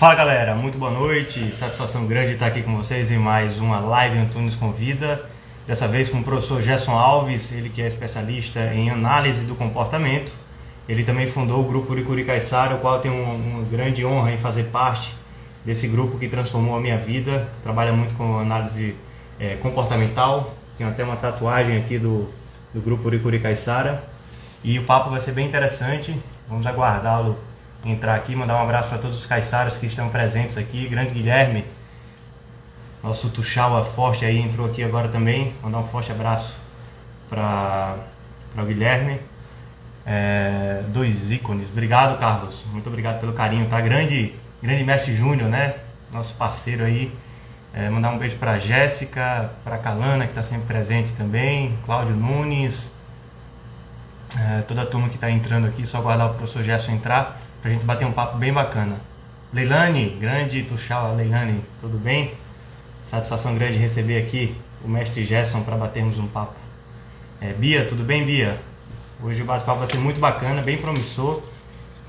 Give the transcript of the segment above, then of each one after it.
Fala galera, muito boa noite, satisfação grande estar aqui com vocês em mais uma live Antunes Convida. Dessa vez com o professor Gerson Alves, ele que é especialista em análise do comportamento. Ele também fundou o grupo Uricuri Caissara, o qual eu tenho uma, grande honra em fazer parte desse grupo que transformou a minha vida. Trabalha muito com análise é, comportamental, tem até uma tatuagem aqui do, do grupo Uricuri Caissara. E o papo vai ser bem interessante, vamos aguardá-lo entrar aqui, mandar um abraço para todos os caiçaras que estão presentes aqui. Grande Guilherme, nosso Tuxaua forte aí, entrou aqui agora também. Mandar um forte abraço para o Guilherme. É, dois ícones. Obrigado, Carlos. Muito obrigado pelo carinho, tá? Grande, grande mestre Júnior, né? Nosso parceiro aí. É, mandar um beijo para Jéssica, para Calana, que está sempre presente também. Cláudio Nunes. É, toda a turma que está entrando aqui, só aguardar o professor Gerson entrar pra gente bater um papo bem bacana. Leilani, grande Tuxala, Leilani, tudo bem? Satisfação grande receber aqui o mestre Gerson para batermos um papo. É, Bia, tudo bem, Bia? Hoje o bate-papo vai ser muito bacana, bem promissor.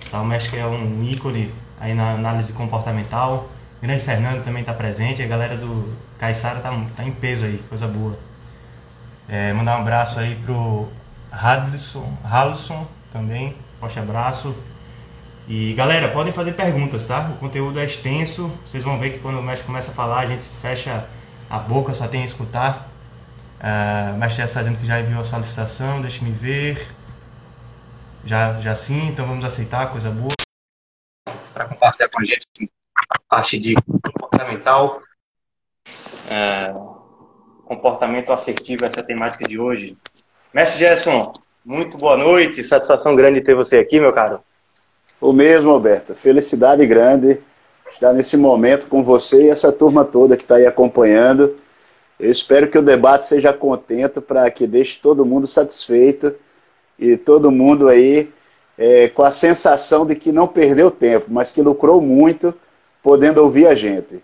Tá, o mestre é um ícone aí na análise comportamental. O grande Fernando também está presente. A galera do Caissara tá, tá em peso aí, coisa boa. É, mandar um abraço aí pro Hadlison, Halisson também. Forte abraço. E galera, podem fazer perguntas, tá? O conteúdo é extenso. Vocês vão ver que quando o mestre começa a falar, a gente fecha a boca, só tem a escutar. Uh, o mestre está dizendo que já enviou a solicitação, deixe me ver. Já, já sim, então vamos aceitar, coisa boa. Para compartilhar com a gente a parte de comportamental. Uh, comportamento assertivo, essa é temática de hoje. Mestre Gerson, muito boa noite, satisfação grande ter você aqui, meu caro. O mesmo, Alberto. Felicidade grande estar nesse momento com você e essa turma toda que está aí acompanhando. Eu espero que o debate seja contento para que deixe todo mundo satisfeito e todo mundo aí é, com a sensação de que não perdeu tempo, mas que lucrou muito podendo ouvir a gente.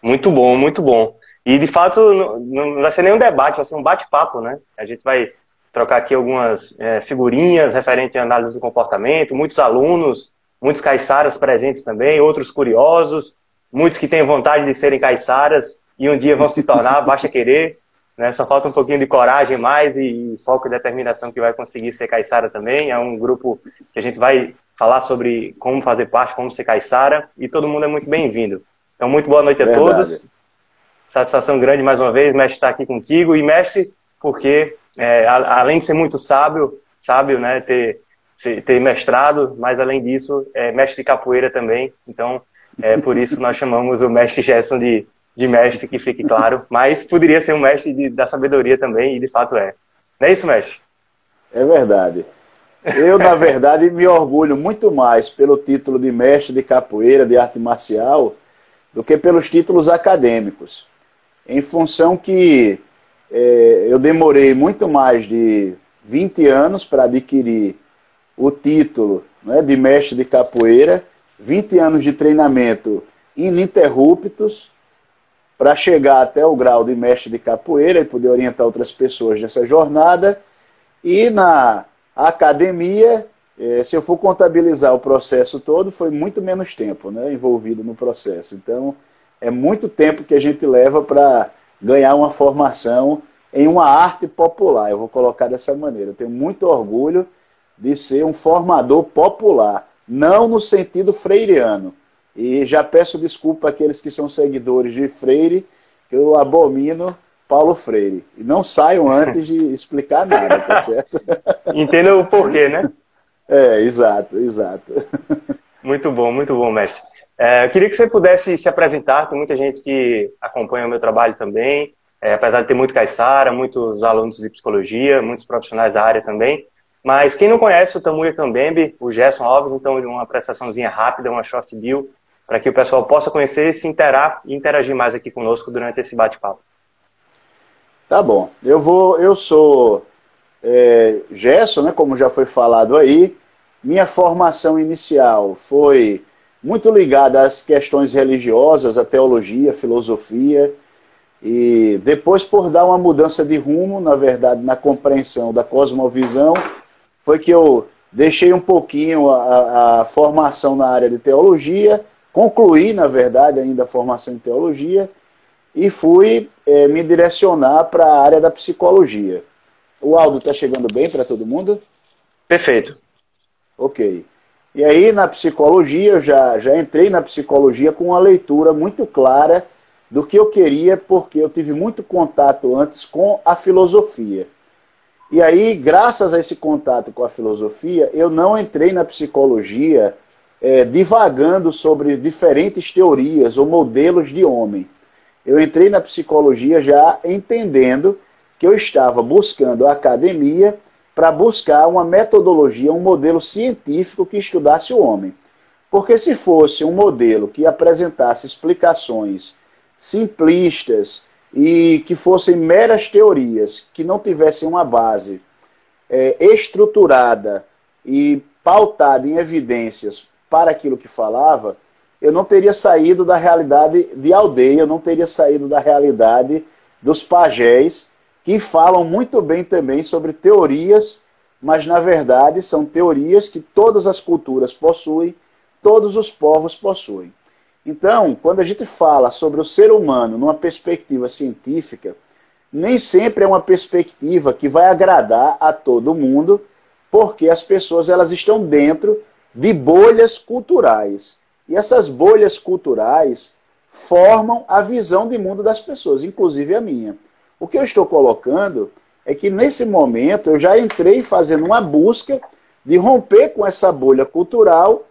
Muito bom, muito bom. E de fato não, não vai ser nenhum debate, vai ser um bate-papo, né? A gente vai trocar aqui algumas é, figurinhas referente à análise do comportamento, muitos alunos, muitos caiçaras presentes também, outros curiosos, muitos que têm vontade de serem caiçaras e um dia vão se tornar, basta querer, né? Só falta um pouquinho de coragem mais e, foco e determinação que vai conseguir ser caiçara também. É um grupo que a gente vai falar sobre como fazer parte, como ser caiçara e todo mundo é muito bem-vindo. Então, muito boa noite a Verdade. todos. Satisfação grande mais uma vez, mestre, estar aqui contigo e mestre, porque é, além de ser muito sábio, sábio, né, ter, ter mestrado, mas além disso, é mestre de capoeira também. Então, é por isso nós chamamos o mestre Gerson de, de mestre, que fique claro. Mas poderia ser um mestre de, da sabedoria também, e de fato é. Não é isso, mestre? É verdade. Eu, na verdade, me orgulho muito mais pelo título de mestre de capoeira, de arte marcial, do que pelos títulos acadêmicos. Em função que é, eu demorei muito mais de 20 anos para adquirir o título né, de mestre de capoeira, 20 anos de treinamento ininterruptos para chegar até o grau de mestre de capoeira e poder orientar outras pessoas nessa jornada. E na academia, é, se eu for contabilizar o processo todo, foi muito menos tempo né, envolvido no processo. Então, é muito tempo que a gente leva para ganhar uma formação em uma arte popular. Eu vou colocar dessa maneira. Eu tenho muito orgulho de ser um formador popular, não no sentido freiriano. E já peço desculpa àqueles que são seguidores de Freire, que eu abomino Paulo Freire. E não saiam antes de explicar nada, tá certo? Entenda o porquê, né? É, exato, exato. Muito bom, muito bom, mestre. É, eu queria que você pudesse se apresentar, tem muita gente que acompanha o meu trabalho também, é, apesar de ter muito caiçara, muitos alunos de psicologia, muitos profissionais da área também. Mas quem não conhece o Tamuya Kambembe, o Gerson Alves, então uma prestaçãozinha rápida, uma short bill, para que o pessoal possa conhecer, se interar interagir mais aqui conosco durante esse bate-papo. Tá bom. Eu vou, eu sou é, Gerson, né, como já foi falado aí. Minha formação inicial foi muito ligada às questões religiosas, à teologia, filosofia. E depois, por dar uma mudança de rumo, na verdade, na compreensão da cosmovisão, foi que eu deixei um pouquinho a, a formação na área de teologia, concluí, na verdade, ainda a formação em teologia e fui é, me direcionar para a área da psicologia. O Aldo está chegando bem para todo mundo? Perfeito. Ok. E aí, na psicologia, eu já, já entrei na psicologia com uma leitura muito clara do que eu queria, porque eu tive muito contato antes com a filosofia. E aí, graças a esse contato com a filosofia, eu não entrei na psicologia é, divagando sobre diferentes teorias ou modelos de homem. Eu entrei na psicologia já entendendo que eu estava buscando a academia para buscar uma metodologia, um modelo científico que estudasse o homem. Porque se fosse um modelo que apresentasse explicações simplistas e que fossem meras teorias, que não tivessem uma base é, estruturada e pautada em evidências para aquilo que falava, eu não teria saído da realidade de aldeia, eu não teria saído da realidade dos pajés, que falam muito bem também sobre teorias, mas na verdade são teorias que todas as culturas possuem, todos os povos possuem. Então, quando a gente fala sobre o ser humano numa perspectiva científica, nem sempre é uma perspectiva que vai agradar a todo mundo, porque as pessoas elas estão dentro de bolhas culturais. E essas bolhas culturais formam a visão de mundo das pessoas, inclusive a minha. O que eu estou colocando é que nesse momento eu já entrei fazendo uma busca de romper com essa bolha cultural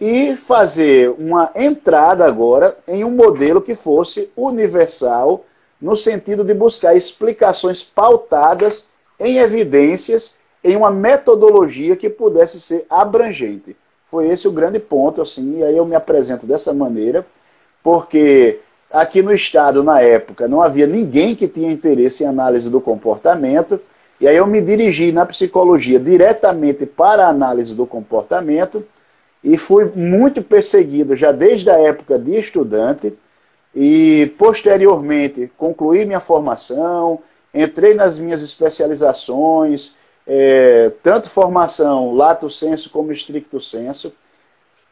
e fazer uma entrada agora em um modelo que fosse universal, no sentido de buscar explicações pautadas em evidências, em uma metodologia que pudesse ser abrangente. Foi esse o grande ponto, assim, e aí eu me apresento dessa maneira, porque aqui no Estado, na época, não havia ninguém que tinha interesse em análise do comportamento, e aí eu me dirigi na psicologia diretamente para a análise do comportamento, e fui muito perseguido já desde a época de estudante e posteriormente concluí minha formação, entrei nas minhas especializações, é, tanto formação lato senso como estricto senso.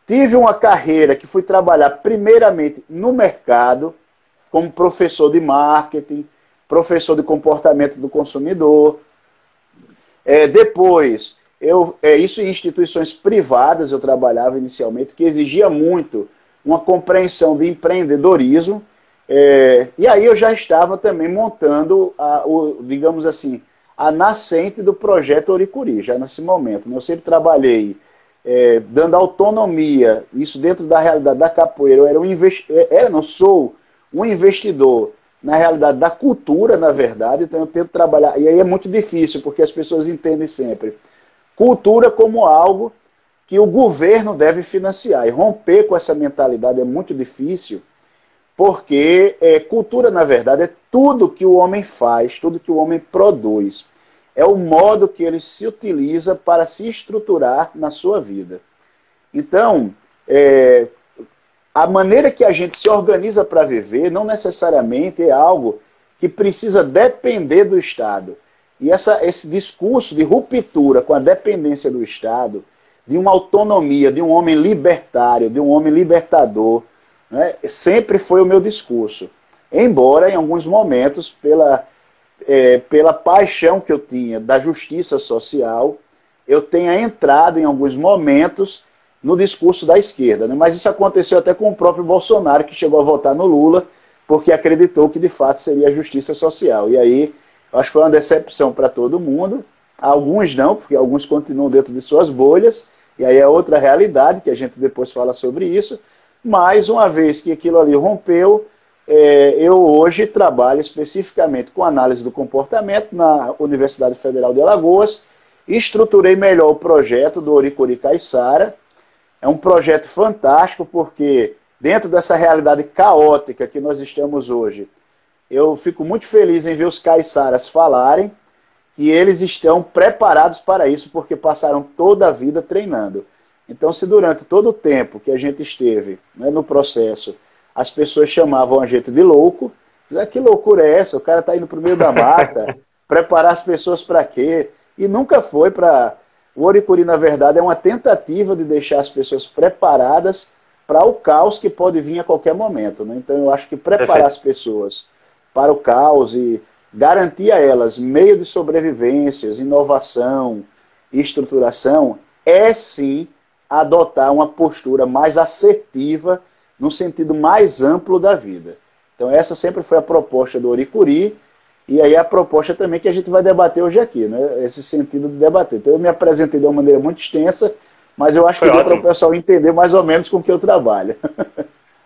Tive uma carreira que fui trabalhar primeiramente no mercado, como professor de marketing, professor de comportamento do consumidor. É, depois eu, é, isso em instituições privadas eu trabalhava inicialmente, que exigia muito uma compreensão de empreendedorismo. É, e aí eu já estava também montando, a, o, digamos assim, a nascente do projeto Oricuri, já nesse momento. Né? Eu sempre trabalhei é, dando autonomia, isso dentro da realidade da capoeira. Eu era um investidor, é, não sou um investidor na realidade da cultura, na verdade, então eu tento trabalhar. E aí é muito difícil, porque as pessoas entendem sempre cultura como algo que o governo deve financiar. E romper com essa mentalidade é muito difícil, porque é, cultura, na verdade, é tudo que o homem faz, tudo que o homem produz. É o modo que ele se utiliza para se estruturar na sua vida. Então, é, a maneira que a gente se organiza para viver não necessariamente é algo que precisa depender do Estado. E essa, esse discurso de ruptura com a dependência do Estado, de uma autonomia, de um homem libertário, de um homem libertador, né, sempre foi o meu discurso. Embora, em alguns momentos, pela, é, pela paixão que eu tinha da justiça social, eu tenha entrado em alguns momentos no discurso da esquerda. Né? Mas isso aconteceu até com o próprio Bolsonaro, que chegou a votar no Lula, porque acreditou que de fato seria a justiça social. E aí Acho que foi uma decepção para todo mundo. Alguns não, porque alguns continuam dentro de suas bolhas, e aí é outra realidade, que a gente depois fala sobre isso. Mas, uma vez que aquilo ali rompeu, é, eu hoje trabalho especificamente com análise do comportamento na Universidade Federal de Alagoas, estruturei melhor o projeto do Oricuri Caixara. É um projeto fantástico, porque dentro dessa realidade caótica que nós estamos hoje, eu fico muito feliz em ver os caiçaras falarem que eles estão preparados para isso, porque passaram toda a vida treinando. Então, se durante todo o tempo que a gente esteve né, no processo, as pessoas chamavam a gente de louco, dizer, que loucura é essa? O cara está indo para o meio da mata, preparar as pessoas para quê? E nunca foi para. O Oricuri, na verdade, é uma tentativa de deixar as pessoas preparadas para o caos que pode vir a qualquer momento. Né? Então eu acho que preparar Perfeito. as pessoas para o caos e garantir a elas meio de sobrevivências, inovação, estruturação, é sim adotar uma postura mais assertiva no sentido mais amplo da vida. Então essa sempre foi a proposta do Oricuri e aí a proposta também que a gente vai debater hoje aqui, né? esse sentido de debater. Então eu me apresentei de uma maneira muito extensa, mas eu acho foi que deu para o pessoal entender mais ou menos com o que eu trabalho.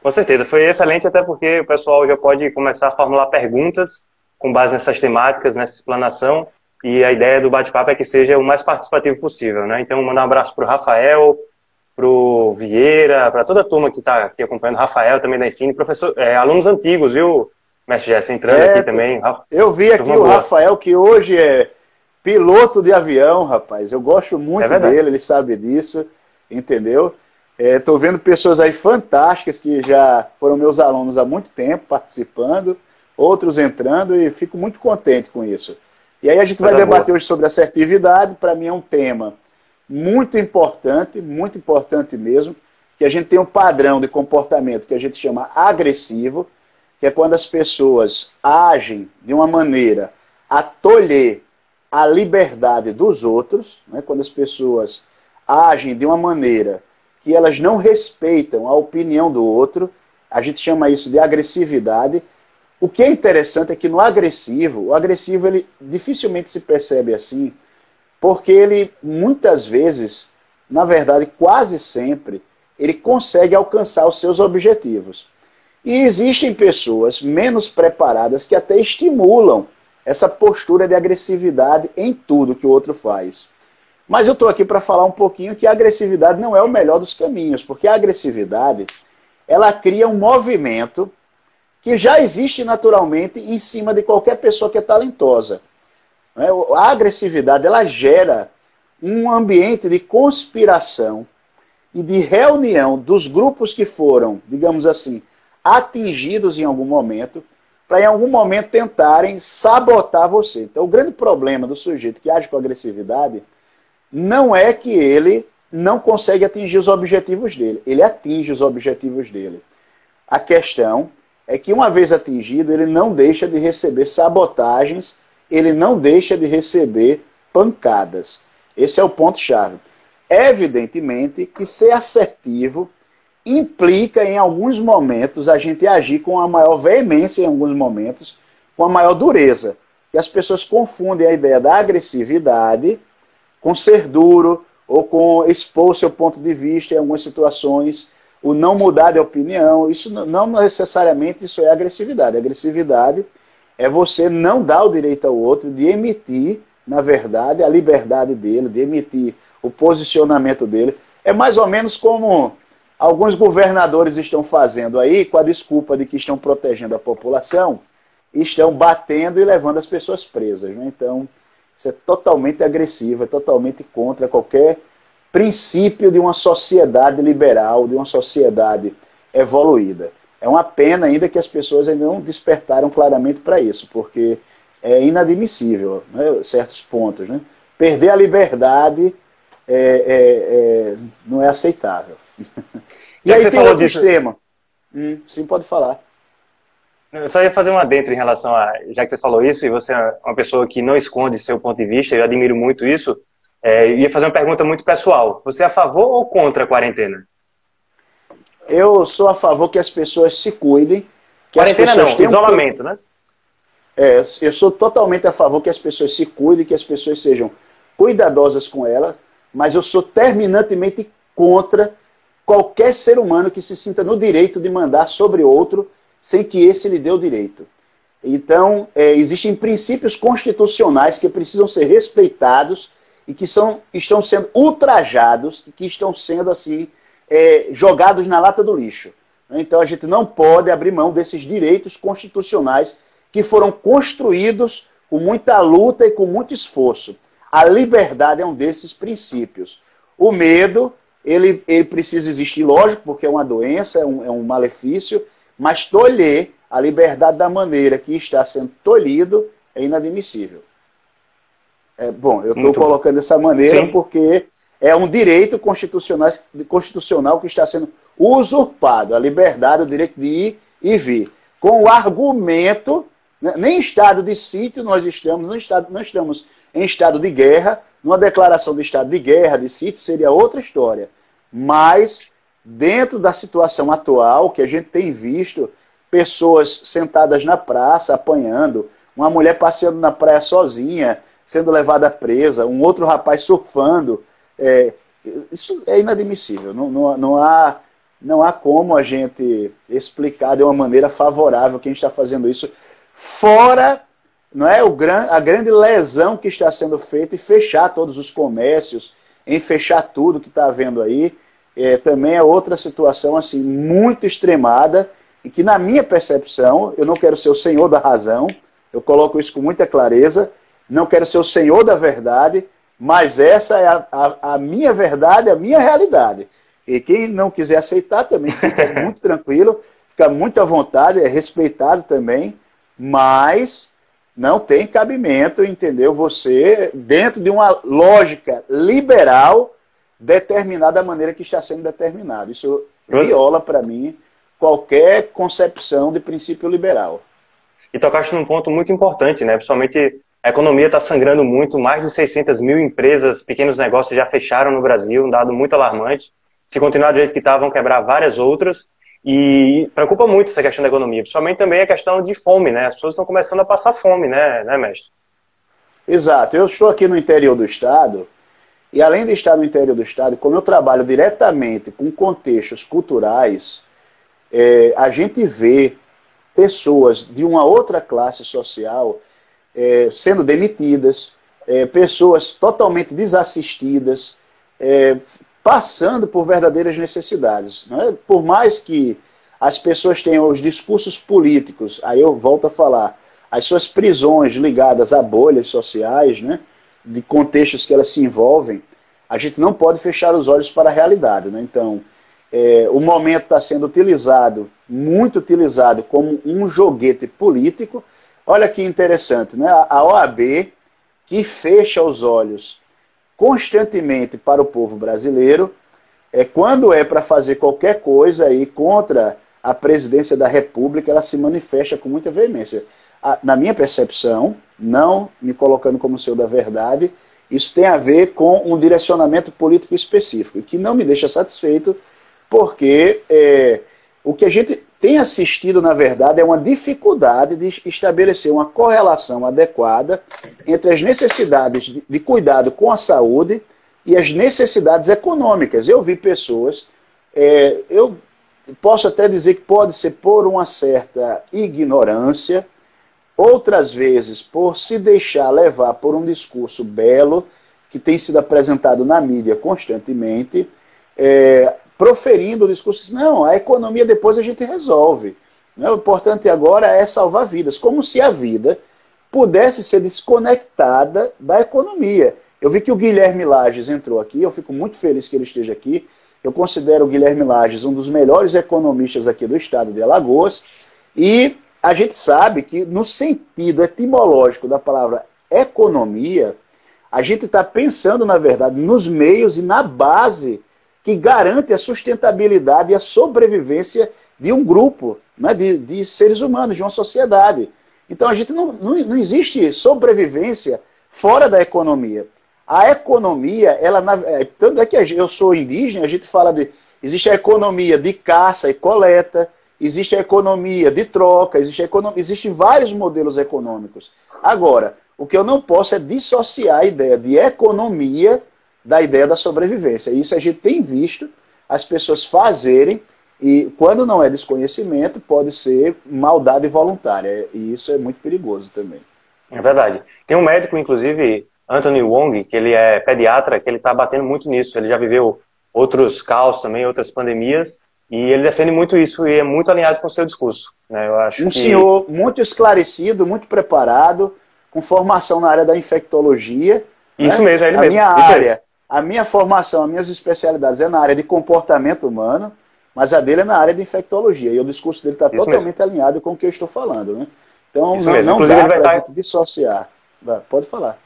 Com certeza, foi excelente até porque o pessoal já pode começar a formular perguntas com base nessas temáticas, nessa explanação, e a ideia do bate-papo é que seja o mais participativo possível, né? Então, mandar um abraço para o Rafael, para o Vieira, para toda a turma que está aqui acompanhando, Rafael também da Enfim, professor, é, alunos antigos, viu, mestre Jess, entrando é, aqui também. Eu vi aqui o boa. Rafael, que hoje é piloto de avião, rapaz. Eu gosto muito é dele, ele sabe disso, entendeu? Estou é, vendo pessoas aí fantásticas que já foram meus alunos há muito tempo participando, outros entrando, e fico muito contente com isso. E aí a gente vai debater boa. hoje sobre assertividade, para mim é um tema muito importante, muito importante mesmo, que a gente tem um padrão de comportamento que a gente chama agressivo, que é quando as pessoas agem de uma maneira a tolher a liberdade dos outros, né? quando as pessoas agem de uma maneira que elas não respeitam a opinião do outro, a gente chama isso de agressividade, o que é interessante é que no agressivo, o agressivo ele dificilmente se percebe assim, porque ele muitas vezes, na verdade, quase sempre, ele consegue alcançar os seus objetivos. E existem pessoas menos preparadas que até estimulam essa postura de agressividade em tudo que o outro faz. Mas eu estou aqui para falar um pouquinho que a agressividade não é o melhor dos caminhos, porque a agressividade ela cria um movimento que já existe naturalmente em cima de qualquer pessoa que é talentosa. Né? A agressividade ela gera um ambiente de conspiração e de reunião dos grupos que foram, digamos assim, atingidos em algum momento, para em algum momento tentarem sabotar você. Então, o grande problema do sujeito que age com agressividade não é que ele não consegue atingir os objetivos dele, ele atinge os objetivos dele. A questão é que uma vez atingido, ele não deixa de receber sabotagens, ele não deixa de receber pancadas. Esse é o ponto-chave. Evidentemente que ser assertivo implica, em alguns momentos, a gente agir com a maior veemência, em alguns momentos, com a maior dureza. E as pessoas confundem a ideia da agressividade com ser duro ou com expor seu ponto de vista em algumas situações o não mudar de opinião, isso não necessariamente isso é agressividade. Agressividade é você não dar o direito ao outro de emitir, na verdade, a liberdade dele, de emitir o posicionamento dele. É mais ou menos como alguns governadores estão fazendo aí, com a desculpa de que estão protegendo a população, estão batendo e levando as pessoas presas. Né? Então, isso é totalmente agressivo, é totalmente contra qualquer princípio de uma sociedade liberal, de uma sociedade evoluída. É uma pena ainda que as pessoas ainda não despertaram claramente para isso, porque é inadmissível, né, certos pontos. Né? Perder a liberdade é, é, é, não é aceitável. e aí tem outro disso... extremo. Hum, sim, pode falar. Eu só ia fazer uma dentro em relação a, já que você falou isso, e você é uma pessoa que não esconde seu ponto de vista, eu admiro muito isso, é, ia fazer uma pergunta muito pessoal. Você é a favor ou contra a quarentena? Eu sou a favor que as pessoas se cuidem. Que quarentena as pessoas não, tenham... isolamento, né? É, eu sou totalmente a favor que as pessoas se cuidem, que as pessoas sejam cuidadosas com ela, mas eu sou terminantemente contra qualquer ser humano que se sinta no direito de mandar sobre outro sem que esse lhe dê o direito. Então, é, existem princípios constitucionais que precisam ser respeitados e que são, estão sendo ultrajados e que estão sendo assim é, jogados na lata do lixo. Então a gente não pode abrir mão desses direitos constitucionais que foram construídos com muita luta e com muito esforço. A liberdade é um desses princípios. O medo, ele, ele precisa existir, lógico, porque é uma doença, é um, é um malefício, mas tolher a liberdade da maneira que está sendo tolhido é inadmissível. É, bom, eu estou colocando dessa maneira Sim. porque é um direito constitucional, constitucional que está sendo usurpado a liberdade, o direito de ir e vir, com o argumento, né, nem em estado de sítio nós estamos, estado, nós estamos em estado de guerra, numa declaração de estado de guerra, de sítio, seria outra história. Mas, dentro da situação atual, que a gente tem visto pessoas sentadas na praça apanhando, uma mulher passeando na praia sozinha, sendo levada presa, um outro rapaz surfando. É, isso é inadmissível. Não, não, não, há, não há como a gente explicar de uma maneira favorável quem está fazendo isso, fora não é o gran, a grande lesão que está sendo feita e fechar todos os comércios, em fechar tudo que está havendo aí. É, também é outra situação assim muito extremada e que na minha percepção eu não quero ser o senhor da razão, eu coloco isso com muita clareza, não quero ser o senhor da verdade, mas essa é a, a, a minha verdade, a minha realidade. E quem não quiser aceitar também fica muito tranquilo, fica muito à vontade, é respeitado também, mas não tem cabimento, entendeu? Você, dentro de uma lógica liberal, determinar da maneira que está sendo determinado. Isso viola, para mim, qualquer concepção de princípio liberal. E tocaste num ponto muito importante, né? Principalmente a economia está sangrando muito, mais de 600 mil empresas, pequenos negócios já fecharam no Brasil, um dado muito alarmante. Se continuar do jeito que está, vão quebrar várias outras. E preocupa muito essa questão da economia, principalmente também a questão de fome, né? As pessoas estão começando a passar fome, né, né mestre? Exato. Eu estou aqui no interior do estado, e além de estar no interior do estado, como eu trabalho diretamente com contextos culturais, é, a gente vê pessoas de uma outra classe social é, sendo demitidas, é, pessoas totalmente desassistidas, é, passando por verdadeiras necessidades. É? Por mais que as pessoas tenham os discursos políticos, aí eu volto a falar, as suas prisões ligadas a bolhas sociais, né, de contextos que elas se envolvem, a gente não pode fechar os olhos para a realidade. Né? Então, é, o momento está sendo utilizado, muito utilizado, como um joguete político. Olha que interessante, né? A OAB, que fecha os olhos constantemente para o povo brasileiro, é quando é para fazer qualquer coisa aí contra a presidência da República, ela se manifesta com muita veemência. Na minha percepção, não me colocando como seu da verdade, isso tem a ver com um direcionamento político específico, que não me deixa satisfeito porque é, o que a gente tem assistido, na verdade, é uma dificuldade de estabelecer uma correlação adequada entre as necessidades de, cuidado com a saúde e as necessidades econômicas. Eu vi pessoas, é, eu posso até dizer que pode ser por uma certa ignorância, outras vezes por se deixar levar por um discurso belo que tem sido apresentado na mídia constantemente, é, proferindo o discurso não, a economia depois a gente resolve. Né? O importante agora é salvar vidas, como se a vida pudesse ser desconectada da economia. Eu vi que o Guilherme Lages entrou aqui, eu fico muito feliz que ele esteja aqui. Eu considero o Guilherme Lages um dos melhores economistas aqui do estado de Alagoas. E a gente sabe que, no sentido etimológico da palavra economia, a gente está pensando, na verdade, nos meios e na base que garante a sustentabilidade e a sobrevivência de um grupo, né, de, de seres humanos, de uma sociedade. Então a gente não, não, não existe sobrevivência fora da economia. A economia, ela é, tanto é que eu sou indígena, a gente fala de existe a economia de caça e coleta, existe a economia de troca, existe economia, existem vários modelos econômicos. Agora, o que eu não posso é dissociar a ideia de economia da ideia da sobrevivência. Isso a gente tem visto as pessoas fazerem, e quando não é desconhecimento, pode ser maldade voluntária. E isso é muito perigoso também. É verdade. Tem um médico, inclusive, Anthony Wong, que ele é pediatra, que ele está batendo muito nisso. Ele já viveu outros caos também, outras pandemias, e ele defende muito isso e é muito alinhado com o seu discurso. Né? Eu acho um que... senhor muito esclarecido, muito preparado, com formação na área da infectologia. Isso né? mesmo, é ele a mesmo. minha isso área a minha formação, as minhas especialidades é na área de comportamento humano, mas a dele é na área de infectologia. E o discurso dele está totalmente mesmo. alinhado com o que eu estou falando. Né? Então Isso não, mesmo. não dá para gente dissociar. Pode falar.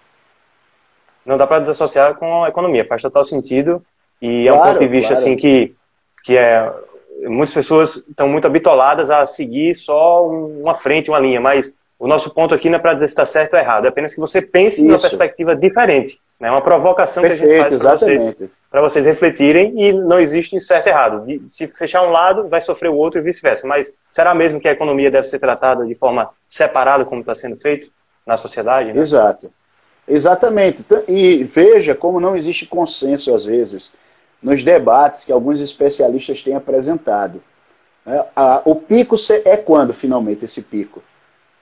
Não dá para dissociar com a economia, faz total sentido. E é um ponto de vista claro. assim que, que é muitas pessoas estão muito habitoladas a seguir só uma frente, uma linha, mas o nosso ponto aqui não é para dizer se está certo ou errado, é apenas que você pense Isso. numa perspectiva diferente. É né? uma provocação Perfeito, que a gente faz para vocês, vocês, refletirem e não existe certo e errado. Se fechar um lado, vai sofrer o outro e vice-versa. Mas será mesmo que a economia deve ser tratada de forma separada, como está sendo feito na sociedade? Né? Exato. Exatamente. E veja como não existe consenso, às vezes, nos debates que alguns especialistas têm apresentado. É, o pico é quando, finalmente, esse pico?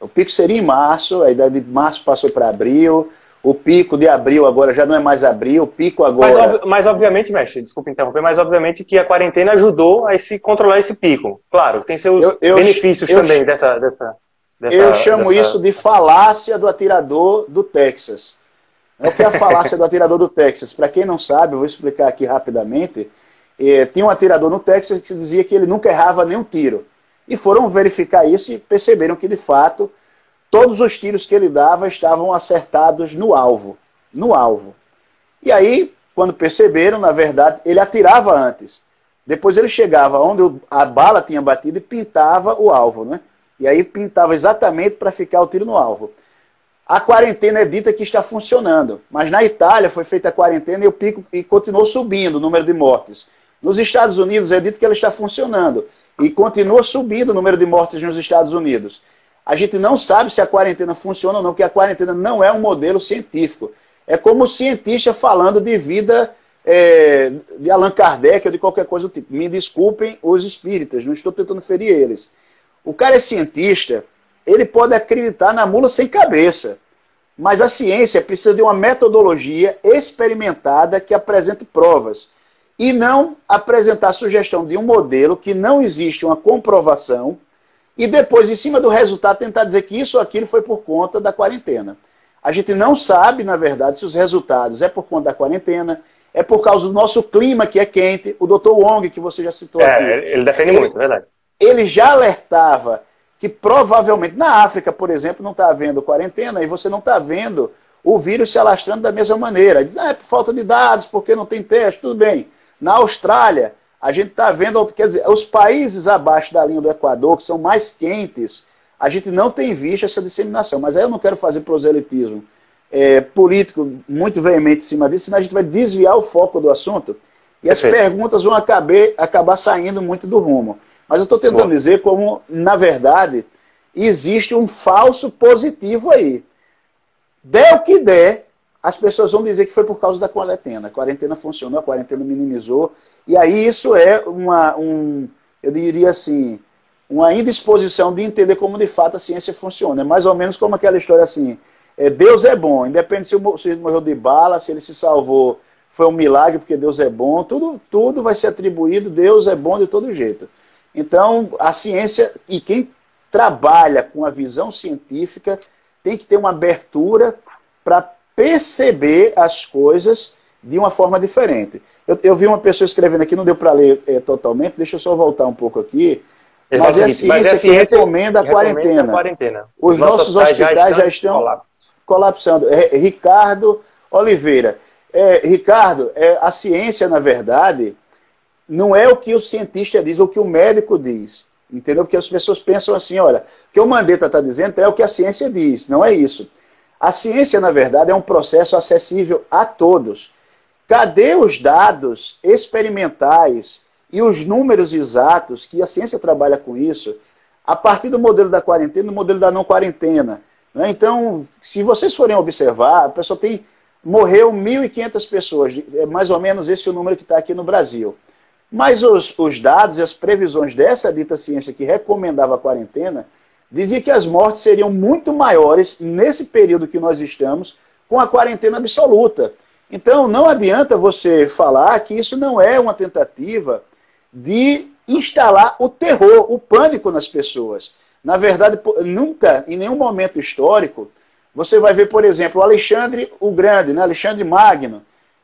O pico seria em março, a idade de março passou para abril, o pico de abril agora já não é mais abril, o pico agora. Mas, mas, obviamente, mestre, desculpa interromper, mas obviamente que a quarentena ajudou a se controlar esse pico. Claro, tem seus eu, eu, benefícios eu, também dessa, dessa, dessa. Eu chamo dessa... isso de falácia do atirador do Texas. É o que é a falácia do atirador do Texas. Para quem não sabe, eu vou explicar aqui rapidamente. É, tinha um atirador no Texas que dizia que ele nunca errava nenhum tiro e foram verificar isso e perceberam que, de fato, todos os tiros que ele dava estavam acertados no alvo. No alvo. E aí, quando perceberam, na verdade, ele atirava antes. Depois ele chegava onde a bala tinha batido e pintava o alvo, né? E aí pintava exatamente para ficar o tiro no alvo. A quarentena é dita que está funcionando, mas na Itália foi feita a quarentena e o pico e continuou subindo o número de mortes. Nos Estados Unidos é dito que ela está funcionando e continua subindo o número de mortes nos Estados Unidos. A gente não sabe se a quarentena funciona ou não, porque a quarentena não é um modelo científico. É como o cientista falando de vida é, de Allan Kardec ou de qualquer coisa do tipo. Me desculpem os espíritas, não estou tentando ferir eles. O cara é cientista, ele pode acreditar na mula sem cabeça. Mas a ciência precisa de uma metodologia experimentada que apresente provas e não apresentar a sugestão de um modelo que não existe uma comprovação e depois, em cima do resultado, tentar dizer que isso ou aquilo foi por conta da quarentena. A gente não sabe, na verdade, se os resultados é por conta da quarentena, é por causa do nosso clima que é quente. O Dr. Wong, que você já citou é, aqui. Ele defende ele, muito, é verdade. Ele já alertava que provavelmente na África, por exemplo, não está havendo quarentena e você não está vendo o vírus se alastrando da mesma maneira. Diz, ah, é por falta de dados, porque não tem teste, tudo bem. Na Austrália, a gente está vendo, quer dizer, os países abaixo da linha do Equador, que são mais quentes, a gente não tem visto essa disseminação. Mas aí eu não quero fazer proselitismo é, político muito veemente em cima disso, senão a gente vai desviar o foco do assunto e as perguntas vão acabar, acabar saindo muito do rumo. Mas eu estou tentando Bom. dizer como, na verdade, existe um falso positivo aí. Der o que der, as pessoas vão dizer que foi por causa da quarentena. A quarentena funcionou, a quarentena minimizou. E aí isso é uma, um, eu diria assim, uma indisposição de entender como de fato a ciência funciona. É mais ou menos como aquela história assim, é, Deus é bom, independente se o sujeito morreu de bala, se ele se salvou, foi um milagre porque Deus é bom, tudo, tudo vai ser atribuído, Deus é bom de todo jeito. Então, a ciência, e quem trabalha com a visão científica, tem que ter uma abertura para perceber as coisas de uma forma diferente. Eu, eu vi uma pessoa escrevendo aqui, não deu para ler é, totalmente, deixa eu só voltar um pouco aqui. Mas é, a ciência mas é a ciência que recomenda a quarentena. A quarentena. Os, Os nossos, nossos hospitais já estão, colapsando. É, Ricardo Oliveira. É, Ricardo, é, a ciência, na verdade, não é o que o cientista diz, é o que o médico diz. Entendeu? Porque as pessoas pensam assim, olha, o que o Mandetta está dizendo é o que a ciência diz, não é isso. A ciência, na verdade, é um processo acessível a todos. Cadê os dados experimentais e os números exatos que a ciência trabalha com isso a partir do modelo da quarentena do modelo da não quarentena? Né? Então, se vocês forem observar, a pessoa tem morreu 1.500 pessoas, é mais ou menos esse o número que está aqui no Brasil. Mas os, os dados e as previsões dessa dita ciência que recomendava a quarentena dizia que as mortes seriam muito maiores nesse período que nós estamos, com a quarentena absoluta. Então, não adianta você falar que isso não é uma tentativa de instalar o terror, o pânico nas pessoas. Na verdade, nunca, em nenhum momento histórico, você vai ver, por exemplo, Alexandre o Grande, né? Alexandre Magno,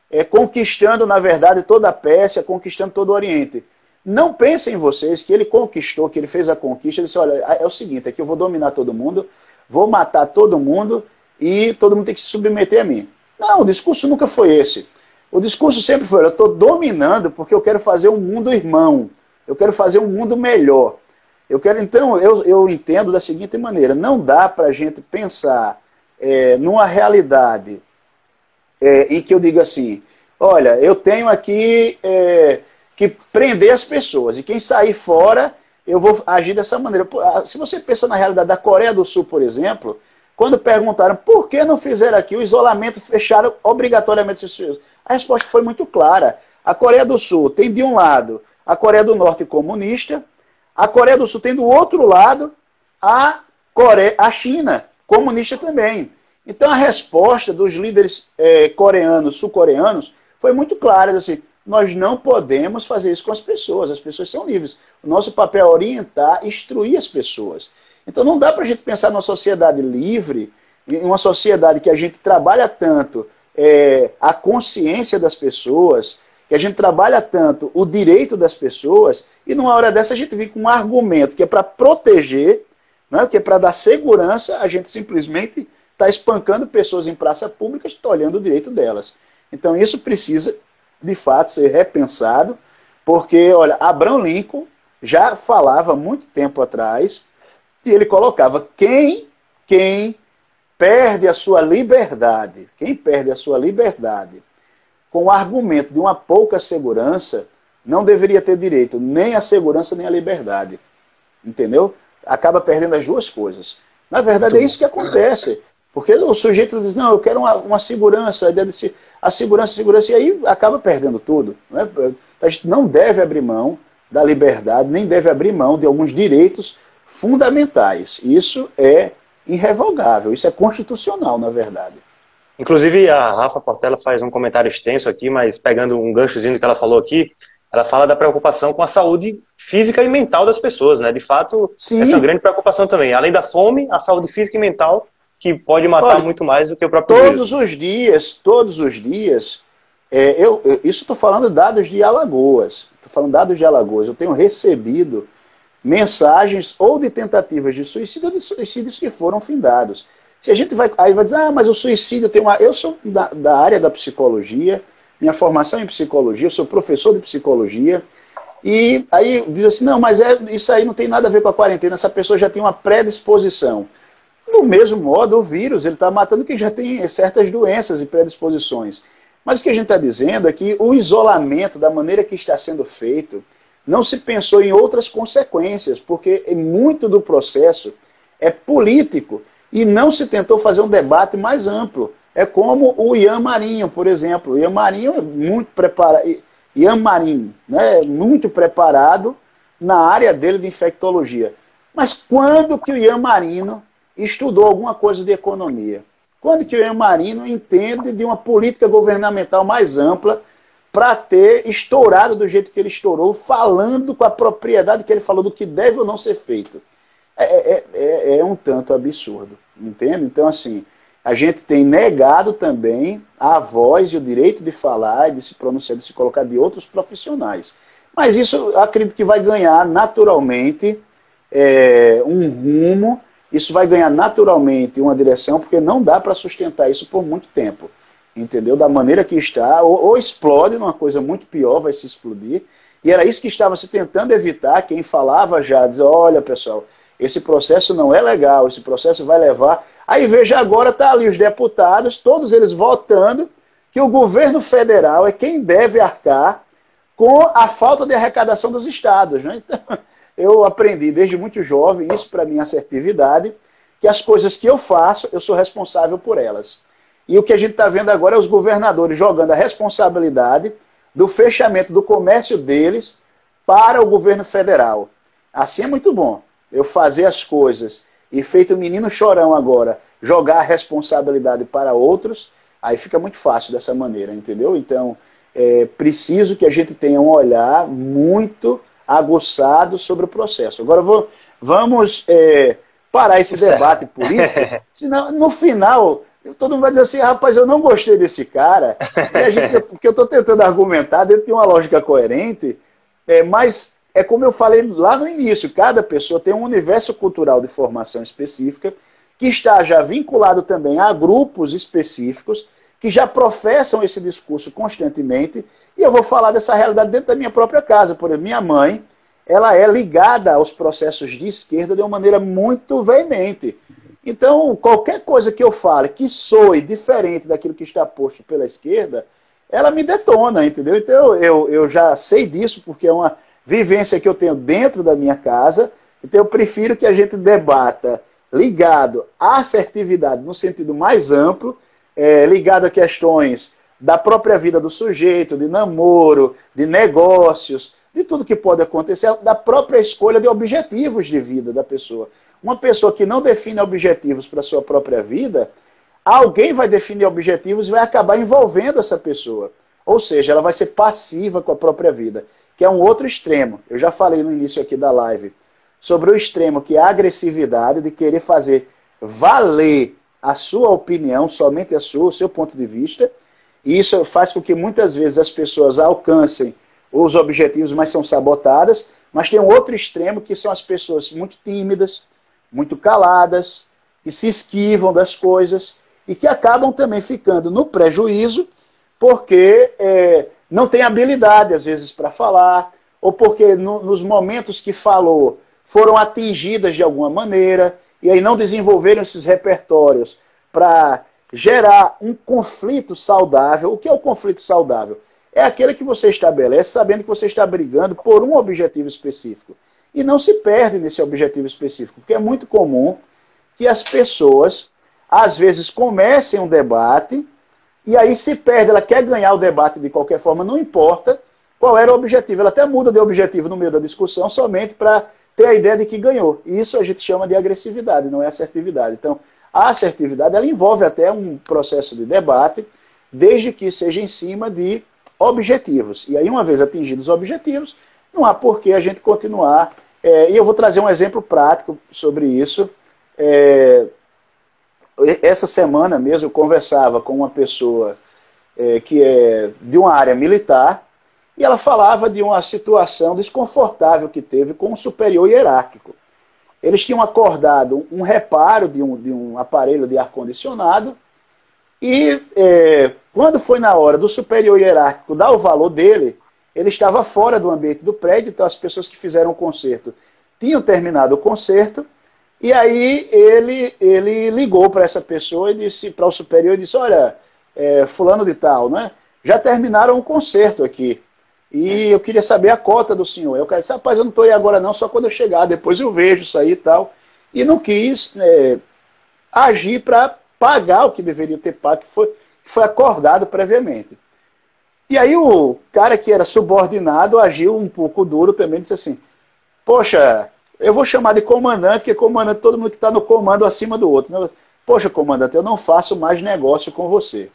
é, conquistando, na verdade, toda a Pérsia, conquistando todo o Oriente. Não pensem vocês que ele conquistou, que ele fez a conquista, ele disse, olha, é o seguinte, é que eu vou dominar todo mundo, vou matar todo mundo e todo mundo tem que se submeter a mim. Não, o discurso nunca foi esse. O discurso sempre foi, eu estou dominando porque eu quero fazer um mundo irmão. Eu quero fazer um mundo melhor. Eu quero, então, eu, eu entendo da seguinte maneira: não dá para a gente pensar é, numa realidade é, em que eu digo assim, olha, eu tenho aqui é, que prender as pessoas, e quem sair fora, eu vou agir dessa maneira. Se você pensa na realidade da Coreia do Sul, por exemplo, quando perguntaram por que não fizeram aqui o isolamento, fecharam obrigatoriamente as pessoas. A resposta foi muito clara. A Coreia do Sul tem de um lado a Coreia do Norte comunista, a Coreia do Sul tem do outro lado a, Coreia, a China, comunista também. Então a resposta dos líderes é, coreanos, sul-coreanos, foi muito clara, assim, nós não podemos fazer isso com as pessoas, as pessoas são livres. O nosso papel é orientar, instruir as pessoas. Então não dá para a gente pensar numa sociedade livre, em uma sociedade que a gente trabalha tanto é, a consciência das pessoas, que a gente trabalha tanto o direito das pessoas, e numa hora dessa a gente vem com um argumento que é para proteger, né, que é para dar segurança, a gente simplesmente está espancando pessoas em praça pública, está olhando o direito delas. Então isso precisa, de fato, ser repensado, porque, olha, Abraham Lincoln já falava muito tempo atrás, e ele colocava quem, quem perde a sua liberdade, quem perde a sua liberdade com o argumento de uma pouca segurança, não deveria ter direito nem à segurança nem à liberdade. Entendeu? Acaba perdendo as duas coisas. Na verdade, é isso que acontece. Porque o sujeito diz, não, eu quero uma, uma segurança, a segurança, a segurança, e aí acaba perdendo tudo. Né? A gente não deve abrir mão da liberdade, nem deve abrir mão de alguns direitos fundamentais. Isso é irrevogável, isso é constitucional, na verdade. Inclusive, a Rafa Portela faz um comentário extenso aqui, mas pegando um ganchozinho que ela falou aqui, ela fala da preocupação com a saúde física e mental das pessoas, né? De fato, Sim. essa é uma grande preocupação também. Além da fome, a saúde física e mental que pode matar Olha, muito mais do que o próprio todos vírus. os dias, todos os dias, é, eu, eu, isso estou falando dados de Alagoas, estou falando dados de Alagoas, eu tenho recebido mensagens ou de tentativas de suicídio ou de suicídios que foram findados. Se a gente vai, aí vai dizer, ah, mas o suicídio tem uma... Eu sou da, da área da psicologia, minha formação em psicologia, eu sou professor de psicologia, e aí diz assim, não, mas é, isso aí não tem nada a ver com a quarentena, essa pessoa já tem uma predisposição. Do mesmo modo, o vírus ele está matando quem já tem certas doenças e predisposições. Mas o que a gente está dizendo é que o isolamento, da maneira que está sendo feito, não se pensou em outras consequências, porque muito do processo é político e não se tentou fazer um debate mais amplo. É como o Ian Marinho, por exemplo. O Ian Marinho é muito preparado. Ian Marinho, né, muito preparado na área dele de infectologia. Mas quando que o Ian Marino estudou alguma coisa de economia. Quando que o Marino entende de uma política governamental mais ampla para ter estourado do jeito que ele estourou, falando com a propriedade que ele falou do que deve ou não ser feito. É, é, é, é um tanto absurdo, entende? Então, assim, a gente tem negado também a voz e o direito de falar, de se pronunciar, de se colocar de outros profissionais. Mas isso acredito que vai ganhar naturalmente é, um rumo isso vai ganhar naturalmente uma direção, porque não dá para sustentar isso por muito tempo. Entendeu? Da maneira que está, ou, ou, explode numa coisa muito pior, vai se explodir. E era isso que estava se tentando evitar. Quem falava já, diz: olha, pessoal, esse processo não é legal, esse processo vai levar. Aí veja agora, está ali os deputados, todos eles votando que o governo federal é quem deve arcar com a falta de arrecadação dos estados. Né? Então, eu aprendi desde muito jovem, isso para mim é assertividade, que as coisas que eu faço, eu sou responsável por elas. E o que a gente está vendo agora é os governadores jogando a responsabilidade do fechamento do comércio deles para o governo federal. Assim é muito bom. Eu fazer as coisas e feito o menino chorão agora, jogar a responsabilidade para outros, aí fica muito fácil dessa maneira, entendeu? Então, é preciso que a gente tenha um olhar muito aguçado sobre o processo. Agora vou, vamos é, parar esse debate político, senão no final todo mundo vai dizer assim, rapaz, eu não gostei desse cara, e gente, porque eu estou tentando argumentar dentro de uma lógica coerente, é, mas é como eu falei lá no início, cada pessoa tem um universo cultural de formação específica, que está já vinculado também a grupos específicos, que já professam esse discurso constantemente, e eu vou falar dessa realidade dentro da minha própria casa. Por exemplo, minha mãe, ela é ligada aos processos de esquerda de uma maneira muito veemente. Então, qualquer coisa que eu fale que soe diferente daquilo que está posto pela esquerda, ela me detona, entendeu? Então, eu, eu já sei disso, porque é uma vivência que eu tenho dentro da minha casa. Então, eu prefiro que a gente debata ligado à assertividade no sentido mais amplo, é, ligado a questões da própria vida do sujeito, de namoro, de negócios, de tudo que pode acontecer, da própria escolha de objetivos de vida da pessoa. Uma pessoa que não define objetivos para sua própria vida, alguém vai definir objetivos e vai acabar envolvendo essa pessoa. Ou seja, ela vai ser passiva com a própria vida, que é um outro extremo. Eu já falei no início aqui da live sobre o extremo que é a agressividade de querer fazer valer a sua opinião, somente a sua, o seu ponto de vista. E isso faz com que muitas vezes as pessoas alcancem os objetivos, mas são sabotadas. Mas tem um outro extremo que são as pessoas muito tímidas, muito caladas, que se esquivam das coisas e que acabam também ficando no prejuízo porque é, não tem habilidade, às vezes, para falar, ou porque no, nos momentos que falou foram atingidas de alguma maneira, e aí não desenvolveram esses repertórios para gerar um conflito saudável. O que é o conflito saudável? É aquele que você estabelece sabendo que você está brigando por um objetivo específico. E não se perde nesse objetivo específico, porque é muito comum que as pessoas, às vezes, comecem um debate e aí se perde, ela quer ganhar o debate de qualquer forma, não importa qual era o objetivo. Ela até muda de objetivo no meio da discussão somente para ter a ideia de que ganhou. E isso a gente chama de agressividade, não é assertividade. Então, a assertividade ela envolve até um processo de debate, desde que seja em cima de objetivos. E aí, uma vez atingidos os objetivos, não há por que a gente continuar. É, e eu vou trazer um exemplo prático sobre isso. É, essa semana mesmo eu conversava com uma pessoa é, que é de uma área militar e ela falava de uma situação desconfortável que teve com um superior hierárquico. Eles tinham acordado um reparo de um, de um aparelho de ar-condicionado e é, quando foi na hora do superior hierárquico dar o valor dele, ele estava fora do ambiente do prédio, então as pessoas que fizeram o conserto tinham terminado o conserto, e aí ele, ele ligou para essa pessoa e disse, para o superior, e disse, olha, é, fulano de tal, né? Já terminaram o conserto aqui. E eu queria saber a cota do senhor. Eu cara disse, rapaz, eu não estou aí agora não, só quando eu chegar, depois eu vejo isso aí e tal. E não quis é, agir para pagar o que deveria ter pago, que foi, que foi acordado previamente. E aí o cara que era subordinado agiu um pouco duro também, disse assim, poxa, eu vou chamar de comandante, que é comandante todo mundo que está no comando acima do outro. Né? Poxa, comandante, eu não faço mais negócio com você